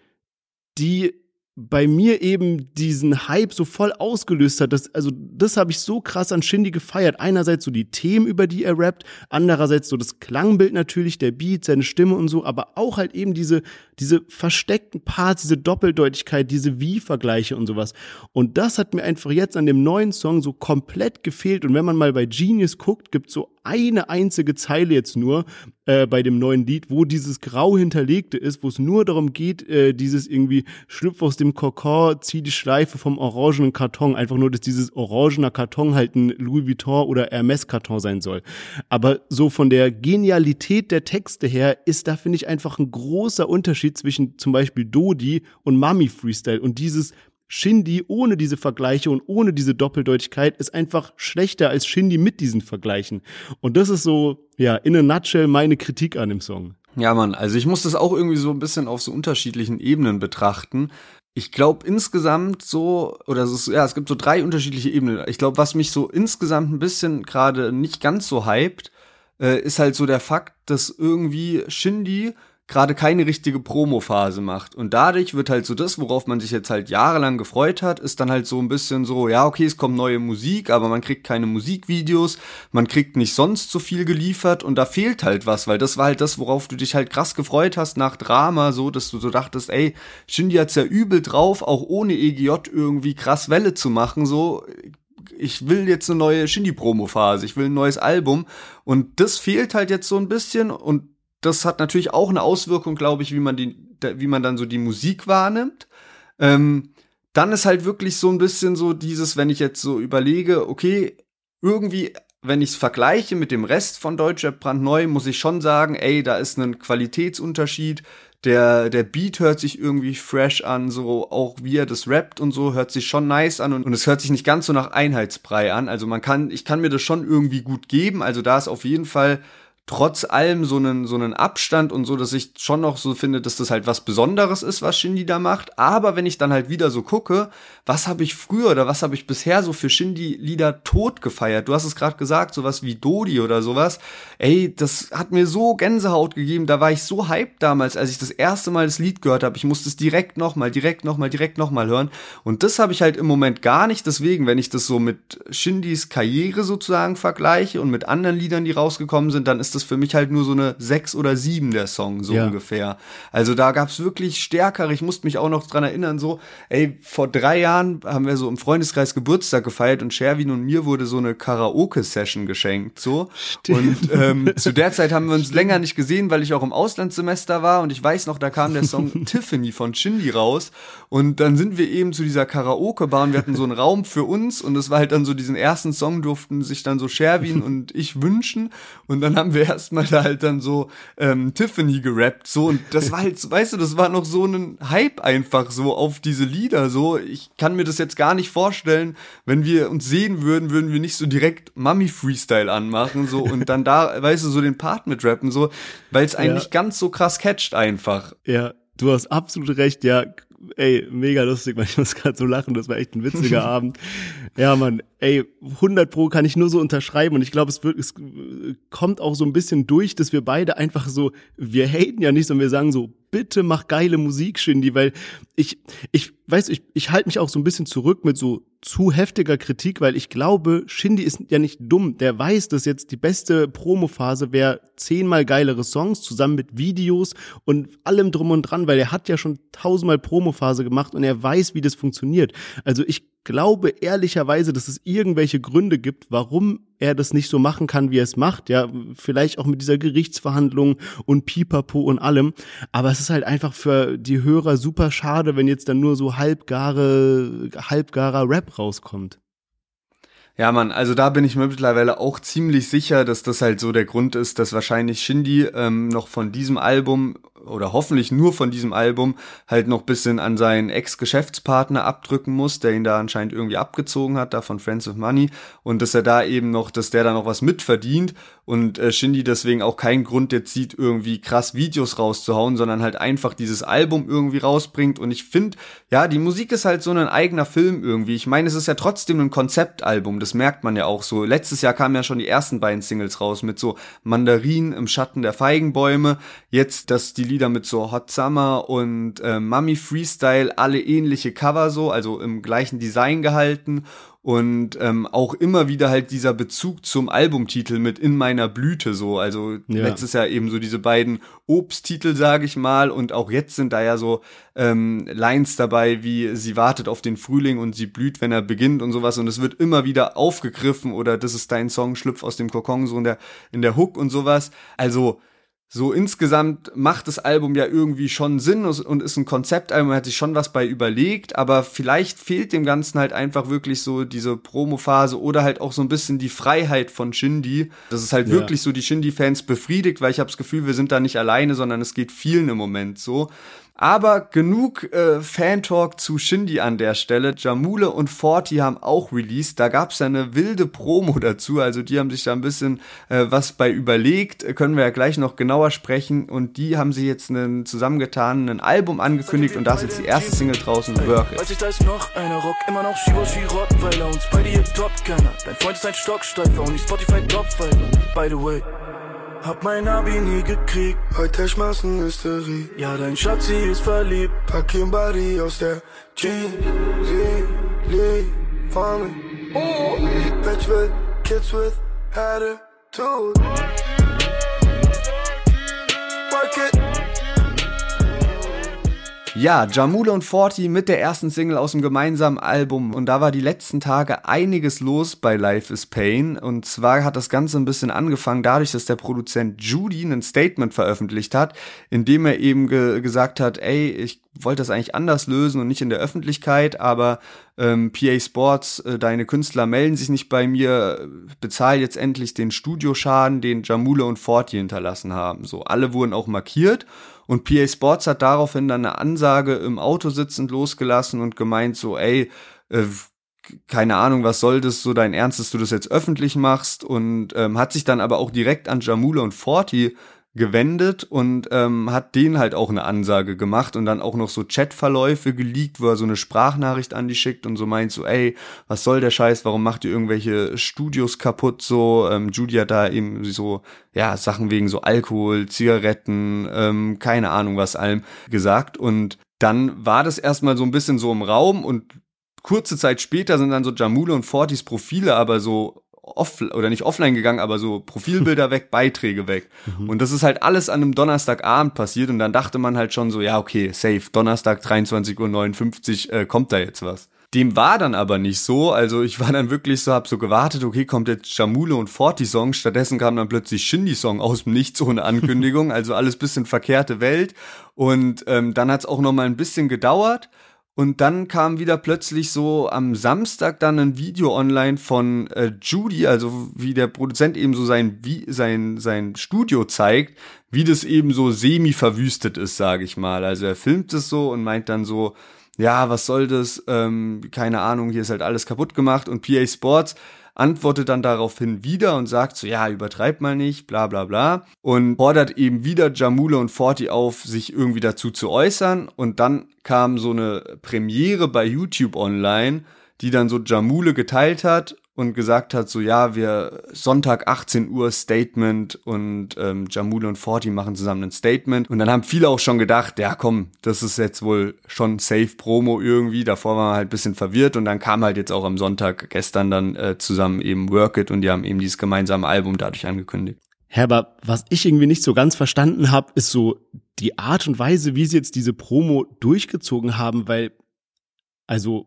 die bei mir eben diesen Hype so voll ausgelöst hat. Das, also das habe ich so krass an Shindy gefeiert. Einerseits so die Themen, über die er rappt, andererseits so das Klangbild natürlich, der Beat, seine Stimme und so, aber auch halt eben diese, diese versteckten Parts, diese Doppeldeutigkeit, diese Wie-Vergleiche und sowas. Und das hat mir einfach jetzt an dem neuen Song so komplett gefehlt. Und wenn man mal bei Genius guckt, gibt so eine einzige Zeile jetzt nur äh, bei dem neuen Lied, wo dieses Grau hinterlegte ist, wo es nur darum geht, äh, dieses irgendwie schlüpf aus dem Kokon, zieh die Schleife vom orangenen Karton, einfach nur, dass dieses orangener Karton halt ein Louis Vuitton oder Hermes Karton sein soll. Aber so von der Genialität der Texte her ist da, finde ich, einfach ein großer Unterschied zwischen zum Beispiel Dodi und Mami Freestyle und dieses Shindy ohne diese Vergleiche und ohne diese Doppeldeutigkeit ist einfach schlechter als Shindy mit diesen Vergleichen. Und das ist so, ja, in a nutshell meine Kritik an dem Song. Ja, Mann, also ich muss das auch irgendwie so ein bisschen auf so unterschiedlichen Ebenen betrachten. Ich glaube insgesamt so, oder es ist, ja, es gibt so drei unterschiedliche Ebenen. Ich glaube, was mich so insgesamt ein bisschen gerade nicht ganz so hypt, äh, ist halt so der Fakt, dass irgendwie Shindy gerade keine richtige Promo-Phase macht. Und dadurch wird halt so das, worauf man sich jetzt halt jahrelang gefreut hat, ist dann halt so ein bisschen so, ja, okay, es kommt neue Musik, aber man kriegt keine Musikvideos, man kriegt nicht sonst so viel geliefert und da fehlt halt was, weil das war halt das, worauf du dich halt krass gefreut hast nach Drama, so, dass du so dachtest, ey, Shindy hat's ja übel drauf, auch ohne EGJ irgendwie krass Welle zu machen, so, ich will jetzt eine neue Shindy-Promo-Phase, ich will ein neues Album und das fehlt halt jetzt so ein bisschen und das hat natürlich auch eine Auswirkung, glaube ich, wie man die, wie man dann so die Musik wahrnimmt. Ähm, dann ist halt wirklich so ein bisschen so dieses, wenn ich jetzt so überlege, okay, irgendwie, wenn ich es vergleiche mit dem Rest von Deutschrap brandneu, muss ich schon sagen, ey, da ist ein Qualitätsunterschied. Der, der Beat hört sich irgendwie fresh an, so auch wie er das rappt und so, hört sich schon nice an und, und es hört sich nicht ganz so nach Einheitsbrei an. Also man kann, ich kann mir das schon irgendwie gut geben. Also da ist auf jeden Fall trotz allem so einen, so einen Abstand und so, dass ich schon noch so finde, dass das halt was Besonderes ist, was Shindy da macht. Aber wenn ich dann halt wieder so gucke, was habe ich früher oder was habe ich bisher so für Shindy-Lieder tot gefeiert? Du hast es gerade gesagt, sowas wie Dodi oder sowas. Ey, das hat mir so Gänsehaut gegeben. Da war ich so hyped damals, als ich das erste Mal das Lied gehört habe. Ich musste es direkt nochmal, direkt nochmal, direkt nochmal hören. Und das habe ich halt im Moment gar nicht. Deswegen, wenn ich das so mit Shindys Karriere sozusagen vergleiche und mit anderen Liedern, die rausgekommen sind, dann ist ist das für mich halt nur so eine sechs oder sieben der Song, so ja. ungefähr. Also da gab's wirklich stärkere, ich musste mich auch noch dran erinnern, so, ey, vor drei Jahren haben wir so im Freundeskreis Geburtstag gefeiert und Sherwin und mir wurde so eine Karaoke-Session geschenkt, so. Stimmt. Und ähm, zu der Zeit haben wir uns länger nicht gesehen, weil ich auch im Auslandssemester war und ich weiß noch, da kam der Song Tiffany von Shindy raus und dann sind wir eben zu dieser Karaoke-Bar und wir hatten so einen Raum für uns und es war halt dann so diesen ersten Song durften sich dann so Sherwin und ich wünschen und dann haben wir erstmal da halt dann so ähm, Tiffany gerappt, so und das war halt, weißt du, das war noch so ein Hype einfach so auf diese Lieder, so. Ich kann mir das jetzt gar nicht vorstellen, wenn wir uns sehen würden, würden wir nicht so direkt Mummy Freestyle anmachen, so und dann da, weißt du, so den Part mit rappen, so, weil es eigentlich ja. ganz so krass catcht einfach. Ja, du hast absolut recht, ja, ey, mega lustig, weil ich muss gerade so lachen, das war echt ein witziger Abend. Ja, Mann, ey, 100 Pro kann ich nur so unterschreiben und ich glaube, es, wird, es kommt auch so ein bisschen durch, dass wir beide einfach so, wir haten ja nicht, sondern wir sagen so, bitte mach geile Musik, Shindy, weil ich, ich, weiß, ich, ich halte mich auch so ein bisschen zurück mit so zu heftiger Kritik, weil ich glaube, Shindy ist ja nicht dumm. Der weiß, dass jetzt die beste Promophase wäre zehnmal geilere Songs zusammen mit Videos und allem drum und dran, weil er hat ja schon tausendmal Promophase gemacht und er weiß, wie das funktioniert. Also ich glaube ehrlicherweise, dass es irgendwelche Gründe gibt, warum er das nicht so machen kann, wie er es macht. Ja, vielleicht auch mit dieser Gerichtsverhandlung und Pipapo und allem. Aber es ist halt einfach für die Hörer super schade, wenn jetzt dann nur so halbgare, halbgarer Rap rauskommt. Ja, Mann, also da bin ich mir mittlerweile auch ziemlich sicher, dass das halt so der Grund ist, dass wahrscheinlich Shindy ähm, noch von diesem Album oder hoffentlich nur von diesem Album halt noch bisschen an seinen Ex-Geschäftspartner abdrücken muss, der ihn da anscheinend irgendwie abgezogen hat, da von Friends of Money und dass er da eben noch, dass der da noch was mitverdient und äh, Shindy deswegen auch keinen Grund jetzt sieht, irgendwie krass Videos rauszuhauen, sondern halt einfach dieses Album irgendwie rausbringt und ich finde, ja, die Musik ist halt so ein eigener Film irgendwie. Ich meine, es ist ja trotzdem ein Konzeptalbum, das merkt man ja auch so. Letztes Jahr kamen ja schon die ersten beiden Singles raus mit so Mandarin im Schatten der Feigenbäume, jetzt, dass die Lieder mit so Hot Summer und äh, Mummy Freestyle alle ähnliche Cover so, also im gleichen Design gehalten und ähm, auch immer wieder halt dieser Bezug zum Albumtitel mit In meiner Blüte so. Also ja. letztes Jahr eben so diese beiden Obsttitel, sage ich mal, und auch jetzt sind da ja so ähm, Lines dabei, wie sie wartet auf den Frühling und sie blüht, wenn er beginnt und sowas. Und es wird immer wieder aufgegriffen oder das ist dein Song, schlüpf aus dem Kokon, so in der, in der Hook und sowas. Also so insgesamt macht das Album ja irgendwie schon Sinn und ist ein Konzeptalbum, man hat sich schon was bei überlegt, aber vielleicht fehlt dem Ganzen halt einfach wirklich so diese Promophase oder halt auch so ein bisschen die Freiheit von Shindy, dass es halt ja. wirklich so die Shindy-Fans befriedigt, weil ich habe das Gefühl, wir sind da nicht alleine, sondern es geht vielen im Moment so. Aber genug äh, Fan-Talk zu Shindy an der Stelle. Jamule und Forti haben auch released. Da gab's ja eine wilde Promo dazu. Also die haben sich da ein bisschen äh, was bei überlegt. Können wir ja gleich noch genauer sprechen. Und die haben sie jetzt einen zusammengetan, ein Album angekündigt. Und da ist jetzt die erste Single draußen, Work It. Weiß ich, da ist noch einer Rock, immer noch Shivo Shirot, weil er uns beide hier top kenner. Dein Freund ist ein Stocksteifer und die Spotify Topfighter. By the way. Hab mein Abi nie gekriegt, heute schmeißen Hysterie. Ja, dein Schatzi ist verliebt, pack ihn Body aus der Jeans. Sie liefern mich. Die Bitch will Kids with Attitude. Work it. Ja, Jamule und Forti mit der ersten Single aus dem gemeinsamen Album. Und da war die letzten Tage einiges los bei Life is Pain. Und zwar hat das Ganze ein bisschen angefangen dadurch, dass der Produzent Judy ein Statement veröffentlicht hat, in dem er eben ge gesagt hat, ey, ich wollte das eigentlich anders lösen und nicht in der Öffentlichkeit, aber ähm, PA Sports, äh, deine Künstler melden sich nicht bei mir, bezahl jetzt endlich den Studioschaden, den Jamule und Forti hinterlassen haben. So, alle wurden auch markiert. Und PA Sports hat daraufhin dann eine Ansage im Auto sitzend losgelassen und gemeint so, ey, äh, keine Ahnung, was soll das, so dein Ernst, dass du das jetzt öffentlich machst? Und ähm, hat sich dann aber auch direkt an Jamule und Forti gewendet und ähm, hat denen halt auch eine Ansage gemacht und dann auch noch so Chatverläufe geleakt, wo er so eine Sprachnachricht an die schickt und so meint so, ey, was soll der Scheiß, warum macht ihr irgendwelche Studios kaputt so? Ähm, Judy hat da eben so, ja, Sachen wegen so Alkohol, Zigaretten, ähm, keine Ahnung was allem gesagt und dann war das erstmal so ein bisschen so im Raum und kurze Zeit später sind dann so Jamule und Fortis Profile aber so off oder nicht offline gegangen, aber so Profilbilder weg, Beiträge weg. Und das ist halt alles an einem Donnerstagabend passiert und dann dachte man halt schon so, ja, okay, safe, Donnerstag 23.59 Uhr äh, kommt da jetzt was. Dem war dann aber nicht so, also ich war dann wirklich so, hab so gewartet, okay, kommt jetzt Jamule und Forti Song, stattdessen kam dann plötzlich Shindy Song aus dem Nichts ohne Ankündigung, also alles bisschen verkehrte Welt. Und ähm, dann hat's auch noch mal ein bisschen gedauert und dann kam wieder plötzlich so am Samstag dann ein Video online von äh, Judy, also wie der Produzent eben so sein, wie, sein, sein Studio zeigt, wie das eben so semi-verwüstet ist, sage ich mal. Also er filmt es so und meint dann so, ja, was soll das, ähm, keine Ahnung, hier ist halt alles kaputt gemacht und PA Sports antwortet dann daraufhin wieder und sagt so, ja, übertreib mal nicht, bla bla bla. Und fordert eben wieder Jamule und Forti auf, sich irgendwie dazu zu äußern. Und dann kam so eine Premiere bei YouTube online, die dann so Jamule geteilt hat und gesagt hat, so ja, wir Sonntag 18 Uhr Statement und ähm, Jamule und Forti machen zusammen ein Statement. Und dann haben viele auch schon gedacht, ja komm, das ist jetzt wohl schon Safe Promo irgendwie. Davor war man halt bisschen verwirrt und dann kam halt jetzt auch am Sonntag gestern dann äh, zusammen eben Work It und die haben eben dieses gemeinsame Album dadurch angekündigt. Herber, was ich irgendwie nicht so ganz verstanden habe, ist so die Art und Weise, wie sie jetzt diese Promo durchgezogen haben, weil also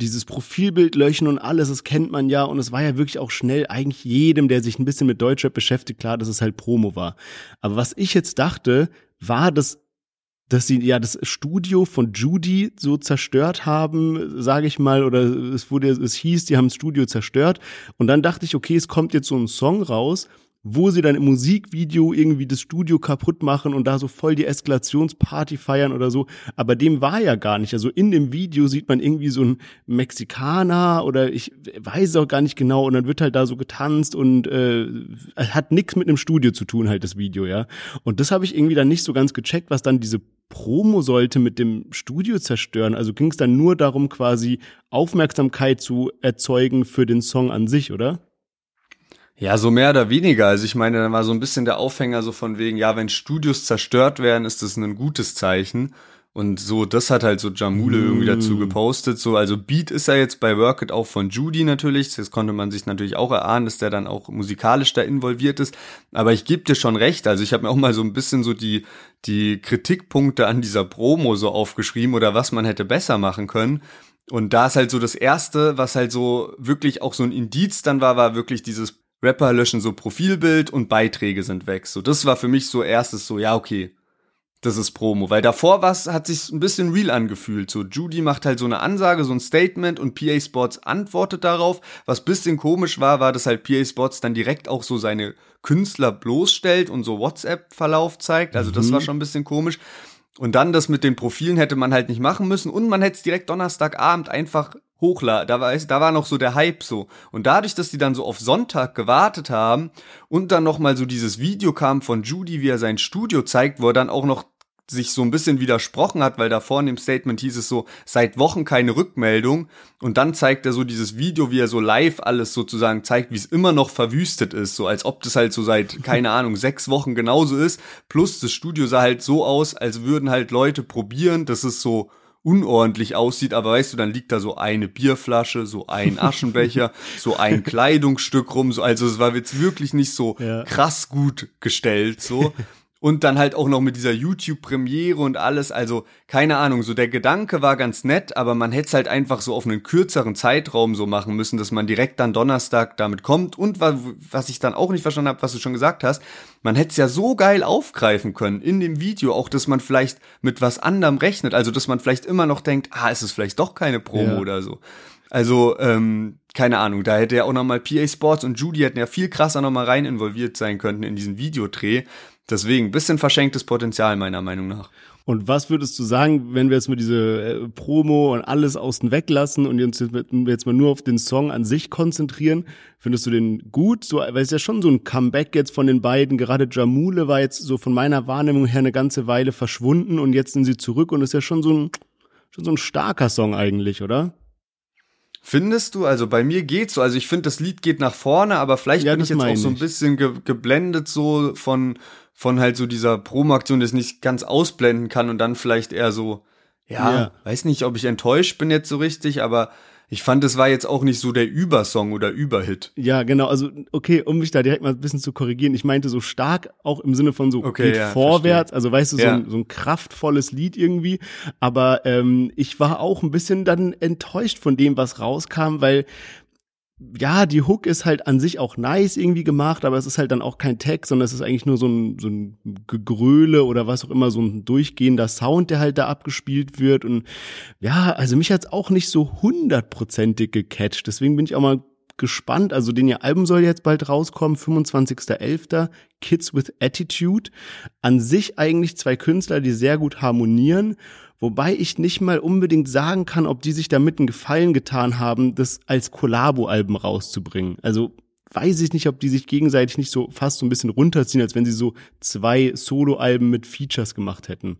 dieses Profilbild löschen und alles, das kennt man ja und es war ja wirklich auch schnell eigentlich jedem, der sich ein bisschen mit Deutschrap beschäftigt, klar, dass es halt Promo war. Aber was ich jetzt dachte, war, dass dass sie ja das Studio von Judy so zerstört haben, sage ich mal, oder es wurde es hieß, die haben das Studio zerstört und dann dachte ich, okay, es kommt jetzt so ein Song raus, wo sie dann im Musikvideo irgendwie das Studio kaputt machen und da so voll die Eskalationsparty feiern oder so. Aber dem war ja gar nicht. Also in dem Video sieht man irgendwie so einen Mexikaner oder ich weiß auch gar nicht genau und dann wird halt da so getanzt und äh, hat nichts mit einem Studio zu tun halt das Video, ja. Und das habe ich irgendwie dann nicht so ganz gecheckt, was dann diese Promo sollte mit dem Studio zerstören. Also ging es dann nur darum, quasi Aufmerksamkeit zu erzeugen für den Song an sich, oder? Ja, so mehr oder weniger. Also ich meine, da war so ein bisschen der Aufhänger so von wegen, ja, wenn Studios zerstört werden, ist das ein gutes Zeichen. Und so, das hat halt so Jamule irgendwie dazu gepostet. So, also Beat ist ja jetzt bei Work It auch von Judy natürlich. Das konnte man sich natürlich auch erahnen, dass der dann auch musikalisch da involviert ist. Aber ich gebe dir schon recht. Also ich habe mir auch mal so ein bisschen so die, die Kritikpunkte an dieser Promo so aufgeschrieben oder was man hätte besser machen können. Und da ist halt so das erste, was halt so wirklich auch so ein Indiz dann war, war wirklich dieses Rapper löschen so Profilbild und Beiträge sind weg. So, das war für mich so erstes so, ja, okay, das ist Promo. Weil davor was hat sich ein bisschen real angefühlt. So, Judy macht halt so eine Ansage, so ein Statement und PA Sports antwortet darauf. Was bisschen komisch war, war, dass halt PA Sports dann direkt auch so seine Künstler bloßstellt und so WhatsApp-Verlauf zeigt. Also, das war schon ein bisschen komisch. Und dann das mit den Profilen hätte man halt nicht machen müssen und man hätte es direkt Donnerstagabend einfach hochladen. Da war, da war noch so der Hype so. Und dadurch, dass die dann so auf Sonntag gewartet haben und dann noch mal so dieses Video kam von Judy, wie er sein Studio zeigt, wo er dann auch noch sich so ein bisschen widersprochen hat, weil davor in dem Statement hieß es so, seit Wochen keine Rückmeldung und dann zeigt er so dieses Video, wie er so live alles sozusagen zeigt, wie es immer noch verwüstet ist, so als ob das halt so seit, keine Ahnung, sechs Wochen genauso ist, plus das Studio sah halt so aus, als würden halt Leute probieren, dass es so unordentlich aussieht, aber weißt du, dann liegt da so eine Bierflasche, so ein Aschenbecher, so ein Kleidungsstück rum, so, also es war jetzt wirklich nicht so ja. krass gut gestellt, so. Und dann halt auch noch mit dieser YouTube-Premiere und alles. Also, keine Ahnung, so der Gedanke war ganz nett, aber man hätte es halt einfach so auf einen kürzeren Zeitraum so machen müssen, dass man direkt dann Donnerstag damit kommt. Und was ich dann auch nicht verstanden habe, was du schon gesagt hast, man hätte es ja so geil aufgreifen können in dem Video, auch dass man vielleicht mit was anderem rechnet. Also, dass man vielleicht immer noch denkt, ah, ist es vielleicht doch keine Promo ja. oder so. Also, ähm, keine Ahnung, da hätte ja auch nochmal PA Sports und Judy hätten ja viel krasser nochmal rein involviert sein können in diesen Videodreh. Deswegen, bisschen verschenktes Potenzial meiner Meinung nach. Und was würdest du sagen, wenn wir jetzt mal diese äh, Promo und alles außen weglassen und uns jetzt mal nur auf den Song an sich konzentrieren? Findest du den gut? So, weil es ja schon so ein Comeback jetzt von den beiden. Gerade Jamule war jetzt so von meiner Wahrnehmung her eine ganze Weile verschwunden und jetzt sind sie zurück und ist ja schon so ein, schon so ein starker Song eigentlich, oder? Findest du? Also bei mir geht's so. Also ich finde, das Lied geht nach vorne, aber vielleicht ja, bin ich jetzt auch so ein bisschen ge geblendet so von von halt so dieser Promo-Aktion, das nicht ganz ausblenden kann und dann vielleicht eher so, ja, ja, weiß nicht, ob ich enttäuscht bin jetzt so richtig, aber ich fand, es war jetzt auch nicht so der Übersong oder Überhit. Ja, genau. Also, okay, um mich da direkt mal ein bisschen zu korrigieren. Ich meinte so stark auch im Sinne von so okay, geht ja, vorwärts. Verstehe. Also, weißt du, so, ja. ein, so ein kraftvolles Lied irgendwie. Aber ähm, ich war auch ein bisschen dann enttäuscht von dem, was rauskam, weil ja, die Hook ist halt an sich auch nice irgendwie gemacht, aber es ist halt dann auch kein Text, sondern es ist eigentlich nur so ein, so ein Gegröle oder was auch immer, so ein durchgehender Sound, der halt da abgespielt wird. Und ja, also mich hat's auch nicht so hundertprozentig gecatcht. Deswegen bin ich auch mal gespannt. Also den ihr Album soll jetzt bald rauskommen, 25.11. Kids with Attitude. An sich eigentlich zwei Künstler, die sehr gut harmonieren. Wobei ich nicht mal unbedingt sagen kann, ob die sich damit einen Gefallen getan haben, das als Kollabo-Album rauszubringen. Also weiß ich nicht, ob die sich gegenseitig nicht so fast so ein bisschen runterziehen, als wenn sie so zwei Solo-Alben mit Features gemacht hätten.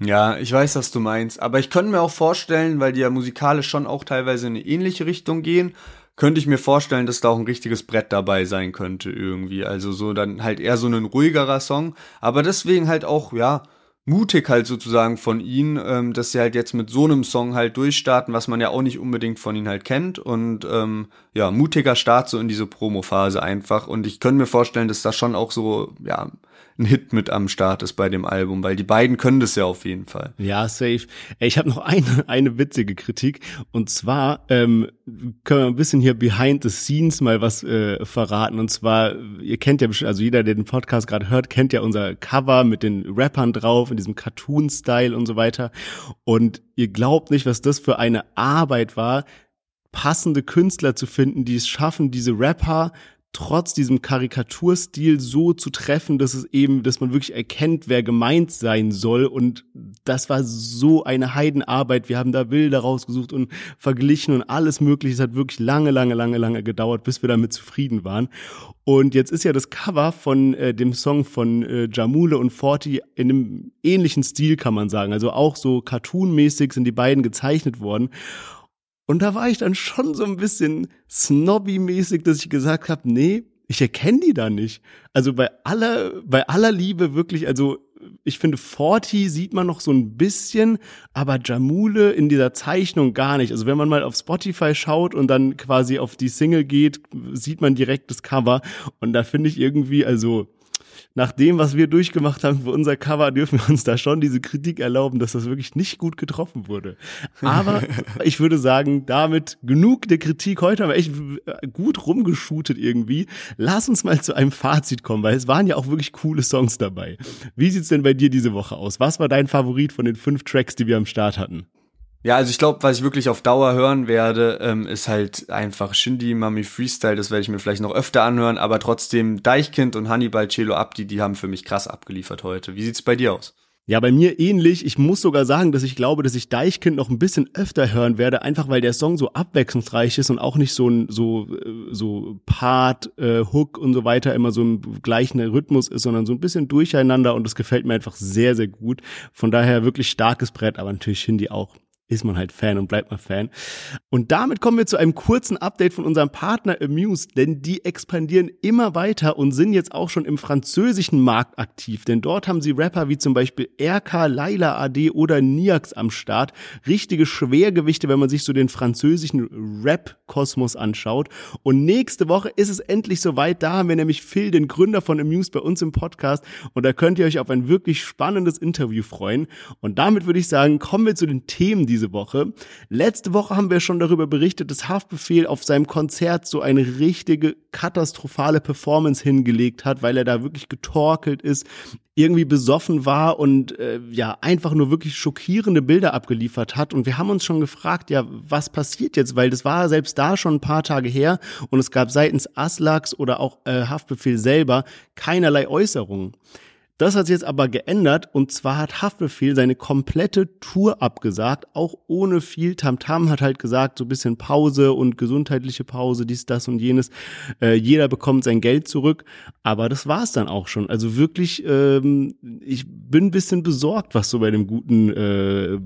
Ja, ich weiß, was du meinst. Aber ich könnte mir auch vorstellen, weil die ja musikalisch schon auch teilweise in eine ähnliche Richtung gehen, könnte ich mir vorstellen, dass da auch ein richtiges Brett dabei sein könnte irgendwie. Also so dann halt eher so ein ruhigerer Song. Aber deswegen halt auch, ja, mutig halt sozusagen von ihnen, ähm, dass sie halt jetzt mit so einem Song halt durchstarten, was man ja auch nicht unbedingt von ihnen halt kennt. Und ähm, ja, mutiger Start so in diese Promo-Phase einfach. Und ich könnte mir vorstellen, dass da schon auch so, ja, ein Hit mit am Start ist bei dem Album, weil die beiden können das ja auf jeden Fall. Ja, safe. Ich habe noch eine, eine witzige Kritik und zwar ähm, können wir ein bisschen hier behind the scenes mal was äh, verraten und zwar, ihr kennt ja, also jeder, der den Podcast gerade hört, kennt ja unser Cover mit den Rappern drauf in diesem Cartoon-Style und so weiter und ihr glaubt nicht, was das für eine Arbeit war, passende Künstler zu finden, die es schaffen, diese Rapper trotz diesem Karikaturstil so zu treffen, dass es eben, dass man wirklich erkennt, wer gemeint sein soll. Und das war so eine Heidenarbeit. Wir haben da Bilder rausgesucht und verglichen und alles mögliche. Es hat wirklich lange, lange, lange, lange gedauert, bis wir damit zufrieden waren. Und jetzt ist ja das Cover von äh, dem Song von äh, Jamule und Forti in einem ähnlichen Stil, kann man sagen. Also auch so cartoonmäßig sind die beiden gezeichnet worden. Und da war ich dann schon so ein bisschen snobby-mäßig, dass ich gesagt habe, nee, ich erkenne die da nicht. Also bei aller, bei aller Liebe wirklich, also ich finde, Forti sieht man noch so ein bisschen, aber Jamule in dieser Zeichnung gar nicht. Also wenn man mal auf Spotify schaut und dann quasi auf die Single geht, sieht man direkt das Cover. Und da finde ich irgendwie, also nach dem, was wir durchgemacht haben für unser Cover, dürfen wir uns da schon diese Kritik erlauben, dass das wirklich nicht gut getroffen wurde. Aber ich würde sagen, damit genug der Kritik. Heute haben wir echt gut rumgeschootet irgendwie. Lass uns mal zu einem Fazit kommen, weil es waren ja auch wirklich coole Songs dabei. Wie sieht's denn bei dir diese Woche aus? Was war dein Favorit von den fünf Tracks, die wir am Start hatten? Ja, also ich glaube, was ich wirklich auf Dauer hören werde, ähm, ist halt einfach Shindy, Mami Freestyle, das werde ich mir vielleicht noch öfter anhören, aber trotzdem Deichkind und Hannibal Celo Abdi, die haben für mich krass abgeliefert heute. Wie sieht's bei dir aus? Ja, bei mir ähnlich. Ich muss sogar sagen, dass ich glaube, dass ich Deichkind noch ein bisschen öfter hören werde, einfach weil der Song so abwechslungsreich ist und auch nicht so ein so äh, so Part, äh, Hook und so weiter immer so im gleichen Rhythmus ist, sondern so ein bisschen durcheinander und das gefällt mir einfach sehr sehr gut. Von daher wirklich starkes Brett, aber natürlich Hindi auch ist man halt Fan und bleibt man Fan. Und damit kommen wir zu einem kurzen Update von unserem Partner Amuse, denn die expandieren immer weiter und sind jetzt auch schon im französischen Markt aktiv, denn dort haben sie Rapper wie zum Beispiel RK, Laila AD oder Niax am Start. Richtige Schwergewichte, wenn man sich so den französischen Rap-Kosmos anschaut. Und nächste Woche ist es endlich soweit. Da haben wir nämlich Phil, den Gründer von Amuse, bei uns im Podcast. Und da könnt ihr euch auf ein wirklich spannendes Interview freuen. Und damit würde ich sagen, kommen wir zu den Themen die diese Woche. Letzte Woche haben wir schon darüber berichtet, dass Haftbefehl auf seinem Konzert so eine richtige katastrophale Performance hingelegt hat, weil er da wirklich getorkelt ist, irgendwie besoffen war und äh, ja einfach nur wirklich schockierende Bilder abgeliefert hat und wir haben uns schon gefragt, ja, was passiert jetzt, weil das war selbst da schon ein paar Tage her und es gab seitens Aslaks oder auch äh, Haftbefehl selber keinerlei Äußerungen. Das hat sich jetzt aber geändert und zwar hat Haftbefehl seine komplette Tour abgesagt, auch ohne viel Tamtam, -Tam, hat halt gesagt, so bisschen Pause und gesundheitliche Pause, dies, das und jenes. Äh, jeder bekommt sein Geld zurück, aber das war's dann auch schon. Also wirklich, ähm, ich bin ein bisschen besorgt, was so bei dem guten äh,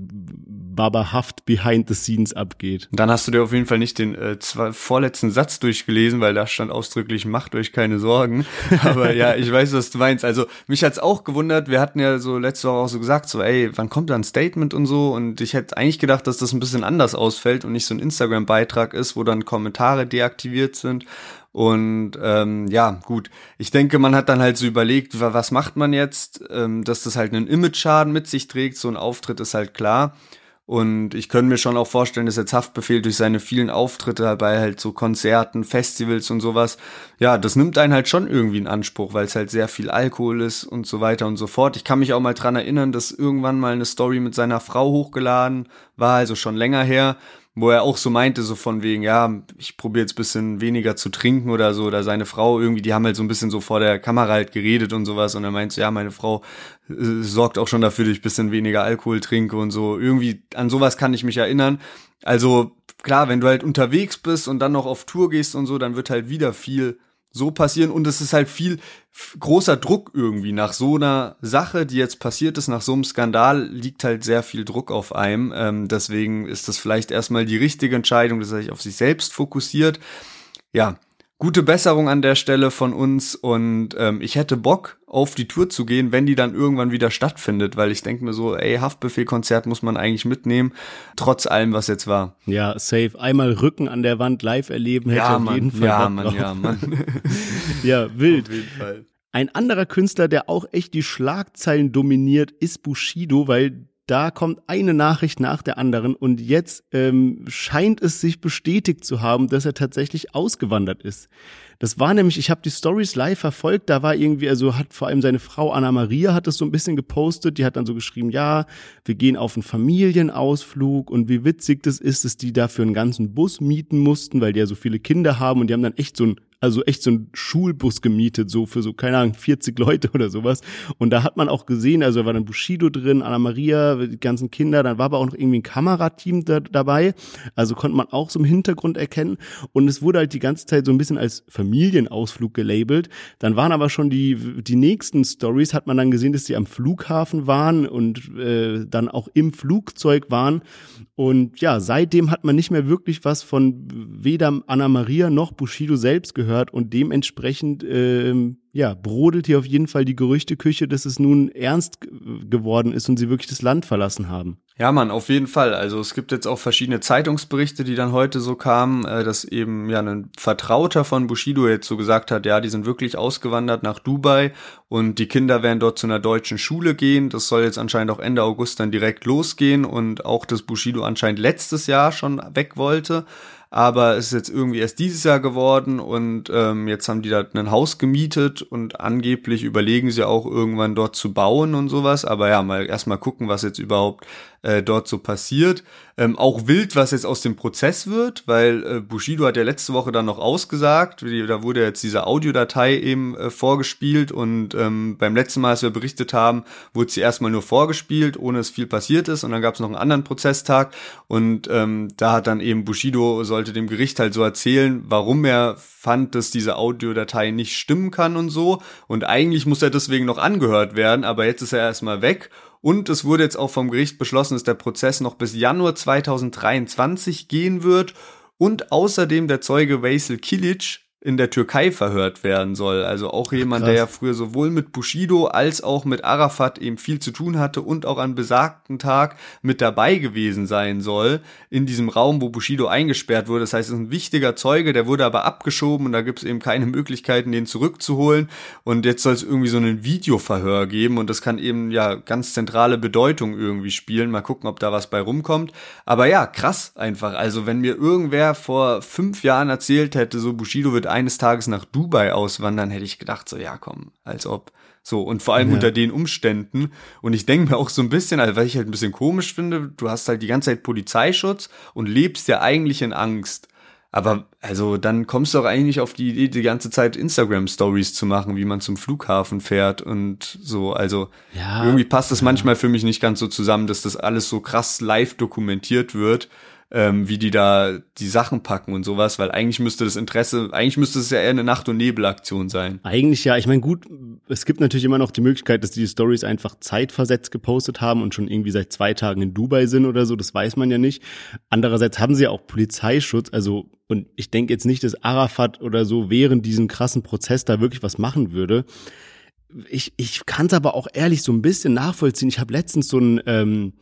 Babahaft behind the scenes abgeht. Dann hast du dir auf jeden Fall nicht den äh, zwei, vorletzten Satz durchgelesen, weil da stand ausdrücklich, macht euch keine Sorgen. Aber ja, ich weiß, was du meinst. Also mich hat's auch gewundert, wir hatten ja so letzte Woche auch so gesagt, so ey, wann kommt da ein Statement und so und ich hätte eigentlich gedacht, dass das ein bisschen anders ausfällt und nicht so ein Instagram-Beitrag ist, wo dann Kommentare deaktiviert sind und ähm, ja, gut. Ich denke, man hat dann halt so überlegt, was macht man jetzt, ähm, dass das halt einen Image-Schaden mit sich trägt. So ein Auftritt ist halt klar. Und ich könnte mir schon auch vorstellen, dass jetzt Haftbefehl durch seine vielen Auftritte bei halt so Konzerten, Festivals und sowas, ja, das nimmt einen halt schon irgendwie in Anspruch, weil es halt sehr viel Alkohol ist und so weiter und so fort. Ich kann mich auch mal dran erinnern, dass irgendwann mal eine Story mit seiner Frau hochgeladen war, also schon länger her, wo er auch so meinte, so von wegen, ja, ich probiere jetzt bisschen weniger zu trinken oder so, oder seine Frau irgendwie, die haben halt so ein bisschen so vor der Kamera halt geredet und sowas und er meinte, ja, meine Frau äh, sorgt auch schon dafür, dass ich bisschen weniger Alkohol trinke und so. Irgendwie an sowas kann ich mich erinnern. Also klar, wenn du halt unterwegs bist und dann noch auf Tour gehst und so, dann wird halt wieder viel so passieren und es ist halt viel großer Druck irgendwie nach so einer Sache, die jetzt passiert ist, nach so einem Skandal liegt halt sehr viel Druck auf einem. Ähm, deswegen ist das vielleicht erstmal die richtige Entscheidung, dass er sich auf sich selbst fokussiert. Ja, gute Besserung an der Stelle von uns und ähm, ich hätte Bock auf die Tour zu gehen, wenn die dann irgendwann wieder stattfindet, weil ich denke mir so, ey, Haftbefehl-Konzert muss man eigentlich mitnehmen, trotz allem, was jetzt war. Ja, safe. Einmal Rücken an der Wand live erleben hätte ja, auf jeden Fall ja, Mann, ja, Mann. ja, wild. Auf jeden Fall. Ein anderer Künstler, der auch echt die Schlagzeilen dominiert, ist Bushido, weil da kommt eine Nachricht nach der anderen und jetzt ähm, scheint es sich bestätigt zu haben, dass er tatsächlich ausgewandert ist. Das war nämlich, ich habe die Stories live verfolgt, da war irgendwie, also hat vor allem seine Frau Anna Maria hat das so ein bisschen gepostet, die hat dann so geschrieben, ja, wir gehen auf einen Familienausflug und wie witzig das ist, dass die dafür einen ganzen Bus mieten mussten, weil die ja so viele Kinder haben und die haben dann echt so ein also echt so ein Schulbus gemietet, so für so, keine Ahnung, 40 Leute oder sowas. Und da hat man auch gesehen, also da war dann Bushido drin, Anna Maria, die ganzen Kinder, dann war aber auch noch irgendwie ein Kamerateam da, dabei. Also konnte man auch so im Hintergrund erkennen. Und es wurde halt die ganze Zeit so ein bisschen als Familienausflug gelabelt. Dann waren aber schon die, die nächsten Stories, hat man dann gesehen, dass sie am Flughafen waren und äh, dann auch im Flugzeug waren. Und ja, seitdem hat man nicht mehr wirklich was von weder Anna Maria noch Bushido selbst gehört gehört und dementsprechend ähm, ja, brodelt hier auf jeden Fall die Gerüchteküche, dass es nun ernst geworden ist und sie wirklich das Land verlassen haben. Ja, Mann, auf jeden Fall. Also es gibt jetzt auch verschiedene Zeitungsberichte, die dann heute so kamen, äh, dass eben ja ein Vertrauter von Bushido jetzt so gesagt hat, ja, die sind wirklich ausgewandert nach Dubai und die Kinder werden dort zu einer deutschen Schule gehen. Das soll jetzt anscheinend auch Ende August dann direkt losgehen und auch, dass Bushido anscheinend letztes Jahr schon weg wollte. Aber es ist jetzt irgendwie erst dieses Jahr geworden und ähm, jetzt haben die da ein Haus gemietet und angeblich überlegen sie auch irgendwann dort zu bauen und sowas. Aber ja, mal erstmal gucken, was jetzt überhaupt äh, dort so passiert. Ähm, auch wild, was jetzt aus dem Prozess wird, weil äh, Bushido hat ja letzte Woche dann noch ausgesagt, da wurde jetzt diese Audiodatei eben äh, vorgespielt und ähm, beim letzten Mal, als wir berichtet haben, wurde sie erstmal nur vorgespielt, ohne dass viel passiert ist. Und dann gab es noch einen anderen Prozesstag. Und ähm, da hat dann eben Bushido sollte dem Gericht halt so erzählen, warum er fand, dass diese Audiodatei nicht stimmen kann und so. Und eigentlich muss er deswegen noch angehört werden, aber jetzt ist er erstmal weg und es wurde jetzt auch vom Gericht beschlossen, dass der Prozess noch bis Januar 2023 gehen wird. Und außerdem der Zeuge Vasil Kilic in der Türkei verhört werden soll. Also auch jemand, Krass. der ja früher sowohl mit Bushido als auch mit Arafat eben viel zu tun hatte und auch an besagten Tag mit dabei gewesen sein soll in diesem Raum, wo Bushido eingesperrt wurde. Das heißt, es ist ein wichtiger Zeuge, der wurde aber abgeschoben und da gibt es eben keine Möglichkeiten, den zurückzuholen. Und jetzt soll es irgendwie so ein Videoverhör geben und das kann eben ja ganz zentrale Bedeutung irgendwie spielen. Mal gucken, ob da was bei rumkommt. Aber ja, krass einfach. Also wenn mir irgendwer vor fünf Jahren erzählt hätte, so Bushido wird eines Tages nach Dubai auswandern, hätte ich gedacht, so ja, komm, als ob. So, und vor allem ja. unter den Umständen. Und ich denke mir auch so ein bisschen, also weil ich halt ein bisschen komisch finde, du hast halt die ganze Zeit Polizeischutz und lebst ja eigentlich in Angst. Aber also dann kommst du auch eigentlich auf die Idee, die ganze Zeit Instagram-Stories zu machen, wie man zum Flughafen fährt und so. Also ja, irgendwie passt das ja. manchmal für mich nicht ganz so zusammen, dass das alles so krass live dokumentiert wird ähm, wie die da die Sachen packen und sowas, weil eigentlich müsste das Interesse, eigentlich müsste es ja eher eine Nacht- und Nebelaktion sein. Eigentlich ja. Ich meine, gut, es gibt natürlich immer noch die Möglichkeit, dass die Stories einfach zeitversetzt gepostet haben und schon irgendwie seit zwei Tagen in Dubai sind oder so. Das weiß man ja nicht. Andererseits haben sie ja auch Polizeischutz, also und ich denke jetzt nicht, dass Arafat oder so während diesem krassen Prozess da wirklich was machen würde. Ich, ich kann es aber auch ehrlich so ein bisschen nachvollziehen. Ich habe letztens so ein ähm,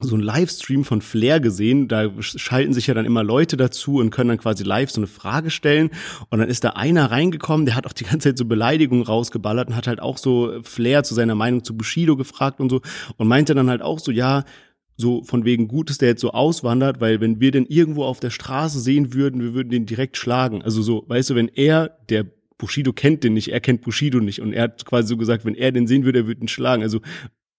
so ein Livestream von Flair gesehen. Da schalten sich ja dann immer Leute dazu und können dann quasi live so eine Frage stellen. Und dann ist da einer reingekommen, der hat auch die ganze Zeit so Beleidigungen rausgeballert und hat halt auch so Flair zu seiner Meinung zu Bushido gefragt und so und meinte dann halt auch so, ja, so von wegen gut, dass der jetzt so auswandert, weil wenn wir den irgendwo auf der Straße sehen würden, wir würden den direkt schlagen. Also so, weißt du, wenn er, der Bushido kennt den nicht, er kennt Bushido nicht und er hat quasi so gesagt, wenn er den sehen würde, er würde ihn schlagen. Also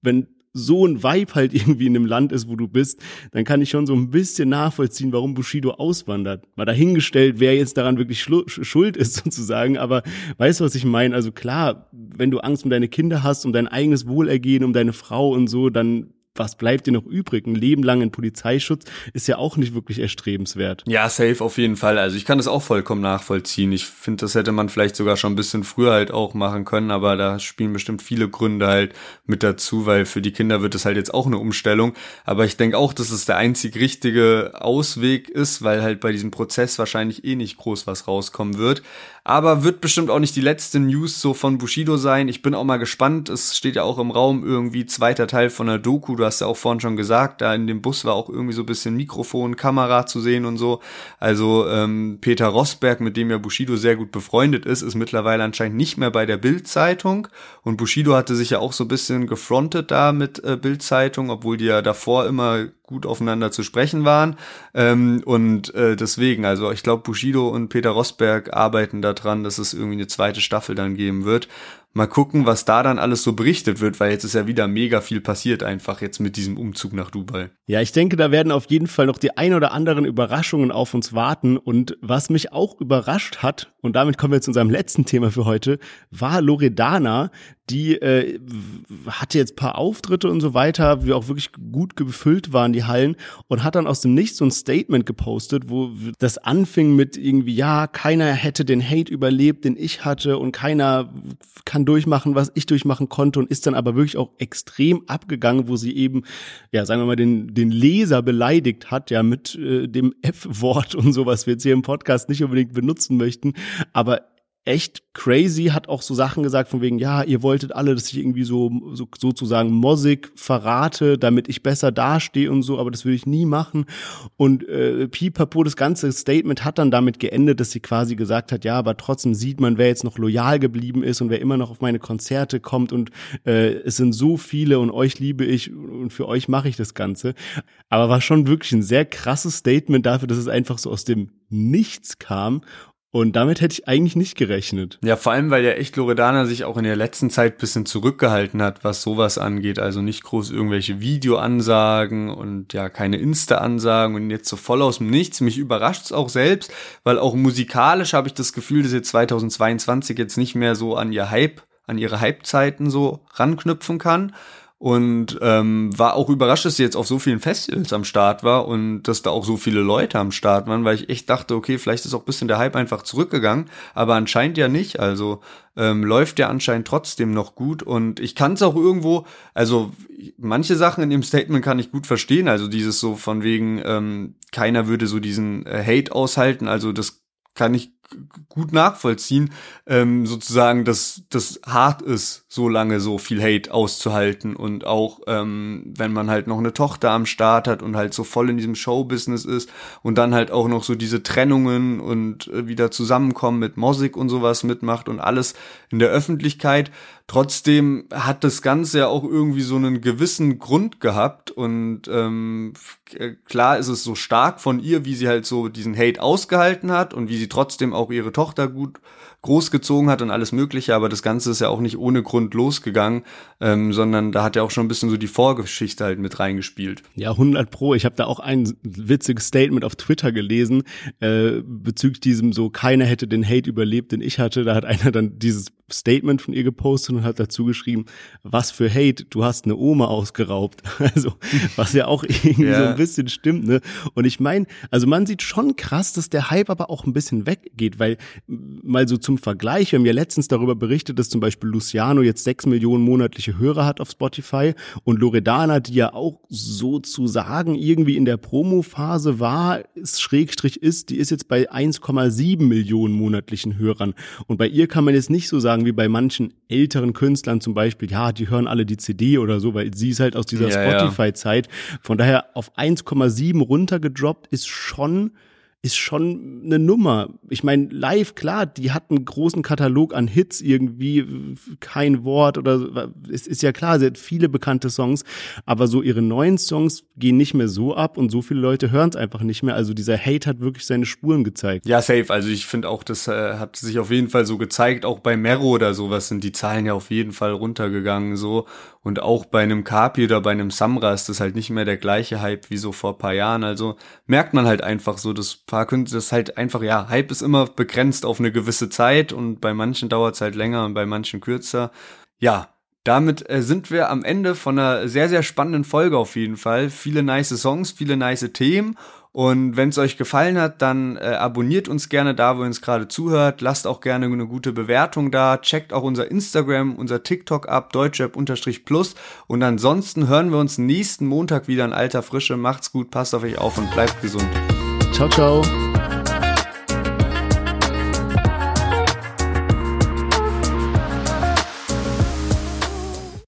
wenn so ein Vibe halt irgendwie in dem Land ist, wo du bist, dann kann ich schon so ein bisschen nachvollziehen, warum Bushido auswandert. Mal dahingestellt, wer jetzt daran wirklich schuld ist sozusagen, aber weißt du, was ich meine? Also klar, wenn du Angst um deine Kinder hast, um dein eigenes Wohlergehen, um deine Frau und so, dann was bleibt dir noch übrig? Ein Leben lang in Polizeischutz ist ja auch nicht wirklich erstrebenswert. Ja, safe auf jeden Fall. Also ich kann das auch vollkommen nachvollziehen. Ich finde, das hätte man vielleicht sogar schon ein bisschen früher halt auch machen können, aber da spielen bestimmt viele Gründe halt mit dazu, weil für die Kinder wird es halt jetzt auch eine Umstellung. Aber ich denke auch, dass es der einzig richtige Ausweg ist, weil halt bei diesem Prozess wahrscheinlich eh nicht groß was rauskommen wird. Aber wird bestimmt auch nicht die letzte News so von Bushido sein. Ich bin auch mal gespannt. Es steht ja auch im Raum irgendwie zweiter Teil von der Doku. Du hast ja auch vorhin schon gesagt, da in dem Bus war auch irgendwie so ein bisschen Mikrofon, Kamera zu sehen und so. Also ähm, Peter Rosberg, mit dem ja Bushido sehr gut befreundet ist, ist mittlerweile anscheinend nicht mehr bei der Bild-Zeitung. Und Bushido hatte sich ja auch so ein bisschen gefrontet da mit äh, Bild-Zeitung, obwohl die ja davor immer gut aufeinander zu sprechen waren. Ähm, und äh, deswegen, also ich glaube, Bushido und Peter Rosberg arbeiten daran, dass es irgendwie eine zweite Staffel dann geben wird. Mal gucken, was da dann alles so berichtet wird, weil jetzt ist ja wieder mega viel passiert einfach jetzt mit diesem Umzug nach Dubai. Ja, ich denke, da werden auf jeden Fall noch die ein oder anderen Überraschungen auf uns warten. Und was mich auch überrascht hat, und damit kommen wir zu unserem letzten Thema für heute, war Loredana, die äh, hatte jetzt paar Auftritte und so weiter, wie auch wirklich gut gefüllt waren die Hallen und hat dann aus dem Nichts so ein Statement gepostet, wo das anfing mit irgendwie, ja, keiner hätte den Hate überlebt, den ich hatte und keiner kann durchmachen, was ich durchmachen konnte und ist dann aber wirklich auch extrem abgegangen, wo sie eben, ja, sagen wir mal, den, den Leser beleidigt hat, ja, mit äh, dem F-Wort und so, was wir jetzt hier im Podcast nicht unbedingt benutzen möchten, aber echt crazy, hat auch so Sachen gesagt von wegen, ja, ihr wolltet alle, dass ich irgendwie so, so sozusagen Mossig verrate, damit ich besser dastehe und so, aber das würde ich nie machen. Und äh, Pipapo, das ganze Statement hat dann damit geendet, dass sie quasi gesagt hat, ja, aber trotzdem sieht man, wer jetzt noch loyal geblieben ist und wer immer noch auf meine Konzerte kommt und äh, es sind so viele und euch liebe ich und für euch mache ich das Ganze. Aber war schon wirklich ein sehr krasses Statement dafür, dass es einfach so aus dem Nichts kam und damit hätte ich eigentlich nicht gerechnet. Ja, vor allem, weil ja echt Loredana sich auch in der letzten Zeit bisschen zurückgehalten hat, was sowas angeht. Also nicht groß irgendwelche Videoansagen und ja, keine Insta-Ansagen und jetzt so voll aus dem Nichts. Mich überrascht es auch selbst, weil auch musikalisch habe ich das Gefühl, dass jetzt 2022 jetzt nicht mehr so an ihr Hype, an ihre Hype-Zeiten so ranknüpfen kann und ähm, war auch überrascht, dass sie jetzt auf so vielen Festivals am Start war und dass da auch so viele Leute am Start waren, weil ich echt dachte, okay, vielleicht ist auch bisschen der Hype einfach zurückgegangen, aber anscheinend ja nicht. Also ähm, läuft ja anscheinend trotzdem noch gut und ich kann es auch irgendwo, also manche Sachen in dem Statement kann ich gut verstehen, also dieses so von wegen, ähm, keiner würde so diesen äh, Hate aushalten, also das kann ich gut nachvollziehen, ähm, sozusagen, dass das hart ist, so lange so viel Hate auszuhalten und auch ähm, wenn man halt noch eine Tochter am Start hat und halt so voll in diesem Showbusiness ist und dann halt auch noch so diese Trennungen und äh, wieder zusammenkommen mit Musik und sowas mitmacht und alles in der Öffentlichkeit. Trotzdem hat das Ganze ja auch irgendwie so einen gewissen Grund gehabt und ähm, klar ist es so stark von ihr, wie sie halt so diesen Hate ausgehalten hat und wie sie trotzdem auch ihre Tochter gut großgezogen hat und alles Mögliche, aber das Ganze ist ja auch nicht ohne Grund losgegangen, ähm, sondern da hat ja auch schon ein bisschen so die Vorgeschichte halt mit reingespielt. Ja, 100 pro. Ich habe da auch ein witziges Statement auf Twitter gelesen äh, bezüglich diesem so, keiner hätte den Hate überlebt, den ich hatte. Da hat einer dann dieses Statement von ihr gepostet und hat dazu geschrieben, was für Hate, du hast eine Oma ausgeraubt. Also, was ja auch irgendwie ja. so ein bisschen stimmt, ne? Und ich meine, also man sieht schon krass, dass der Hype aber auch ein bisschen weggeht, weil mal so zum Vergleich, wir haben ja letztens darüber berichtet, dass zum Beispiel Luciano jetzt sechs Millionen monatliche Hörer hat auf Spotify und Loredana, die ja auch sozusagen irgendwie in der Promo-Phase war, ist, Schrägstrich ist, die ist jetzt bei 1,7 Millionen monatlichen Hörern. Und bei ihr kann man jetzt nicht so sagen, sagen, wie bei manchen älteren Künstlern zum Beispiel, ja, die hören alle die CD oder so, weil sie ist halt aus dieser ja, Spotify-Zeit. Von daher auf 1,7 runtergedroppt ist schon ist schon eine Nummer. Ich meine, live, klar, die hat einen großen Katalog an Hits irgendwie, kein Wort oder es ist ja klar, sie hat viele bekannte Songs, aber so ihre neuen Songs gehen nicht mehr so ab und so viele Leute hören es einfach nicht mehr. Also dieser Hate hat wirklich seine Spuren gezeigt. Ja, safe. Also ich finde auch, das äh, hat sich auf jeden Fall so gezeigt. Auch bei Mero oder sowas sind die Zahlen ja auf jeden Fall runtergegangen so. Und auch bei einem Kapi oder bei einem Samra ist das halt nicht mehr der gleiche Hype wie so vor paar Jahren. Also merkt man halt einfach so, dass paar Künstler, das halt einfach, ja, Hype ist immer begrenzt auf eine gewisse Zeit und bei manchen dauert es halt länger und bei manchen kürzer. Ja, damit äh, sind wir am Ende von einer sehr, sehr spannenden Folge auf jeden Fall. Viele nice Songs, viele nice Themen und wenn es euch gefallen hat, dann äh, abonniert uns gerne da, wo ihr uns gerade zuhört. Lasst auch gerne eine gute Bewertung da. Checkt auch unser Instagram, unser TikTok ab, deutschrap-plus. Und ansonsten hören wir uns nächsten Montag wieder in alter Frische. Macht's gut, passt auf euch auf und bleibt gesund. Ciao, ciao.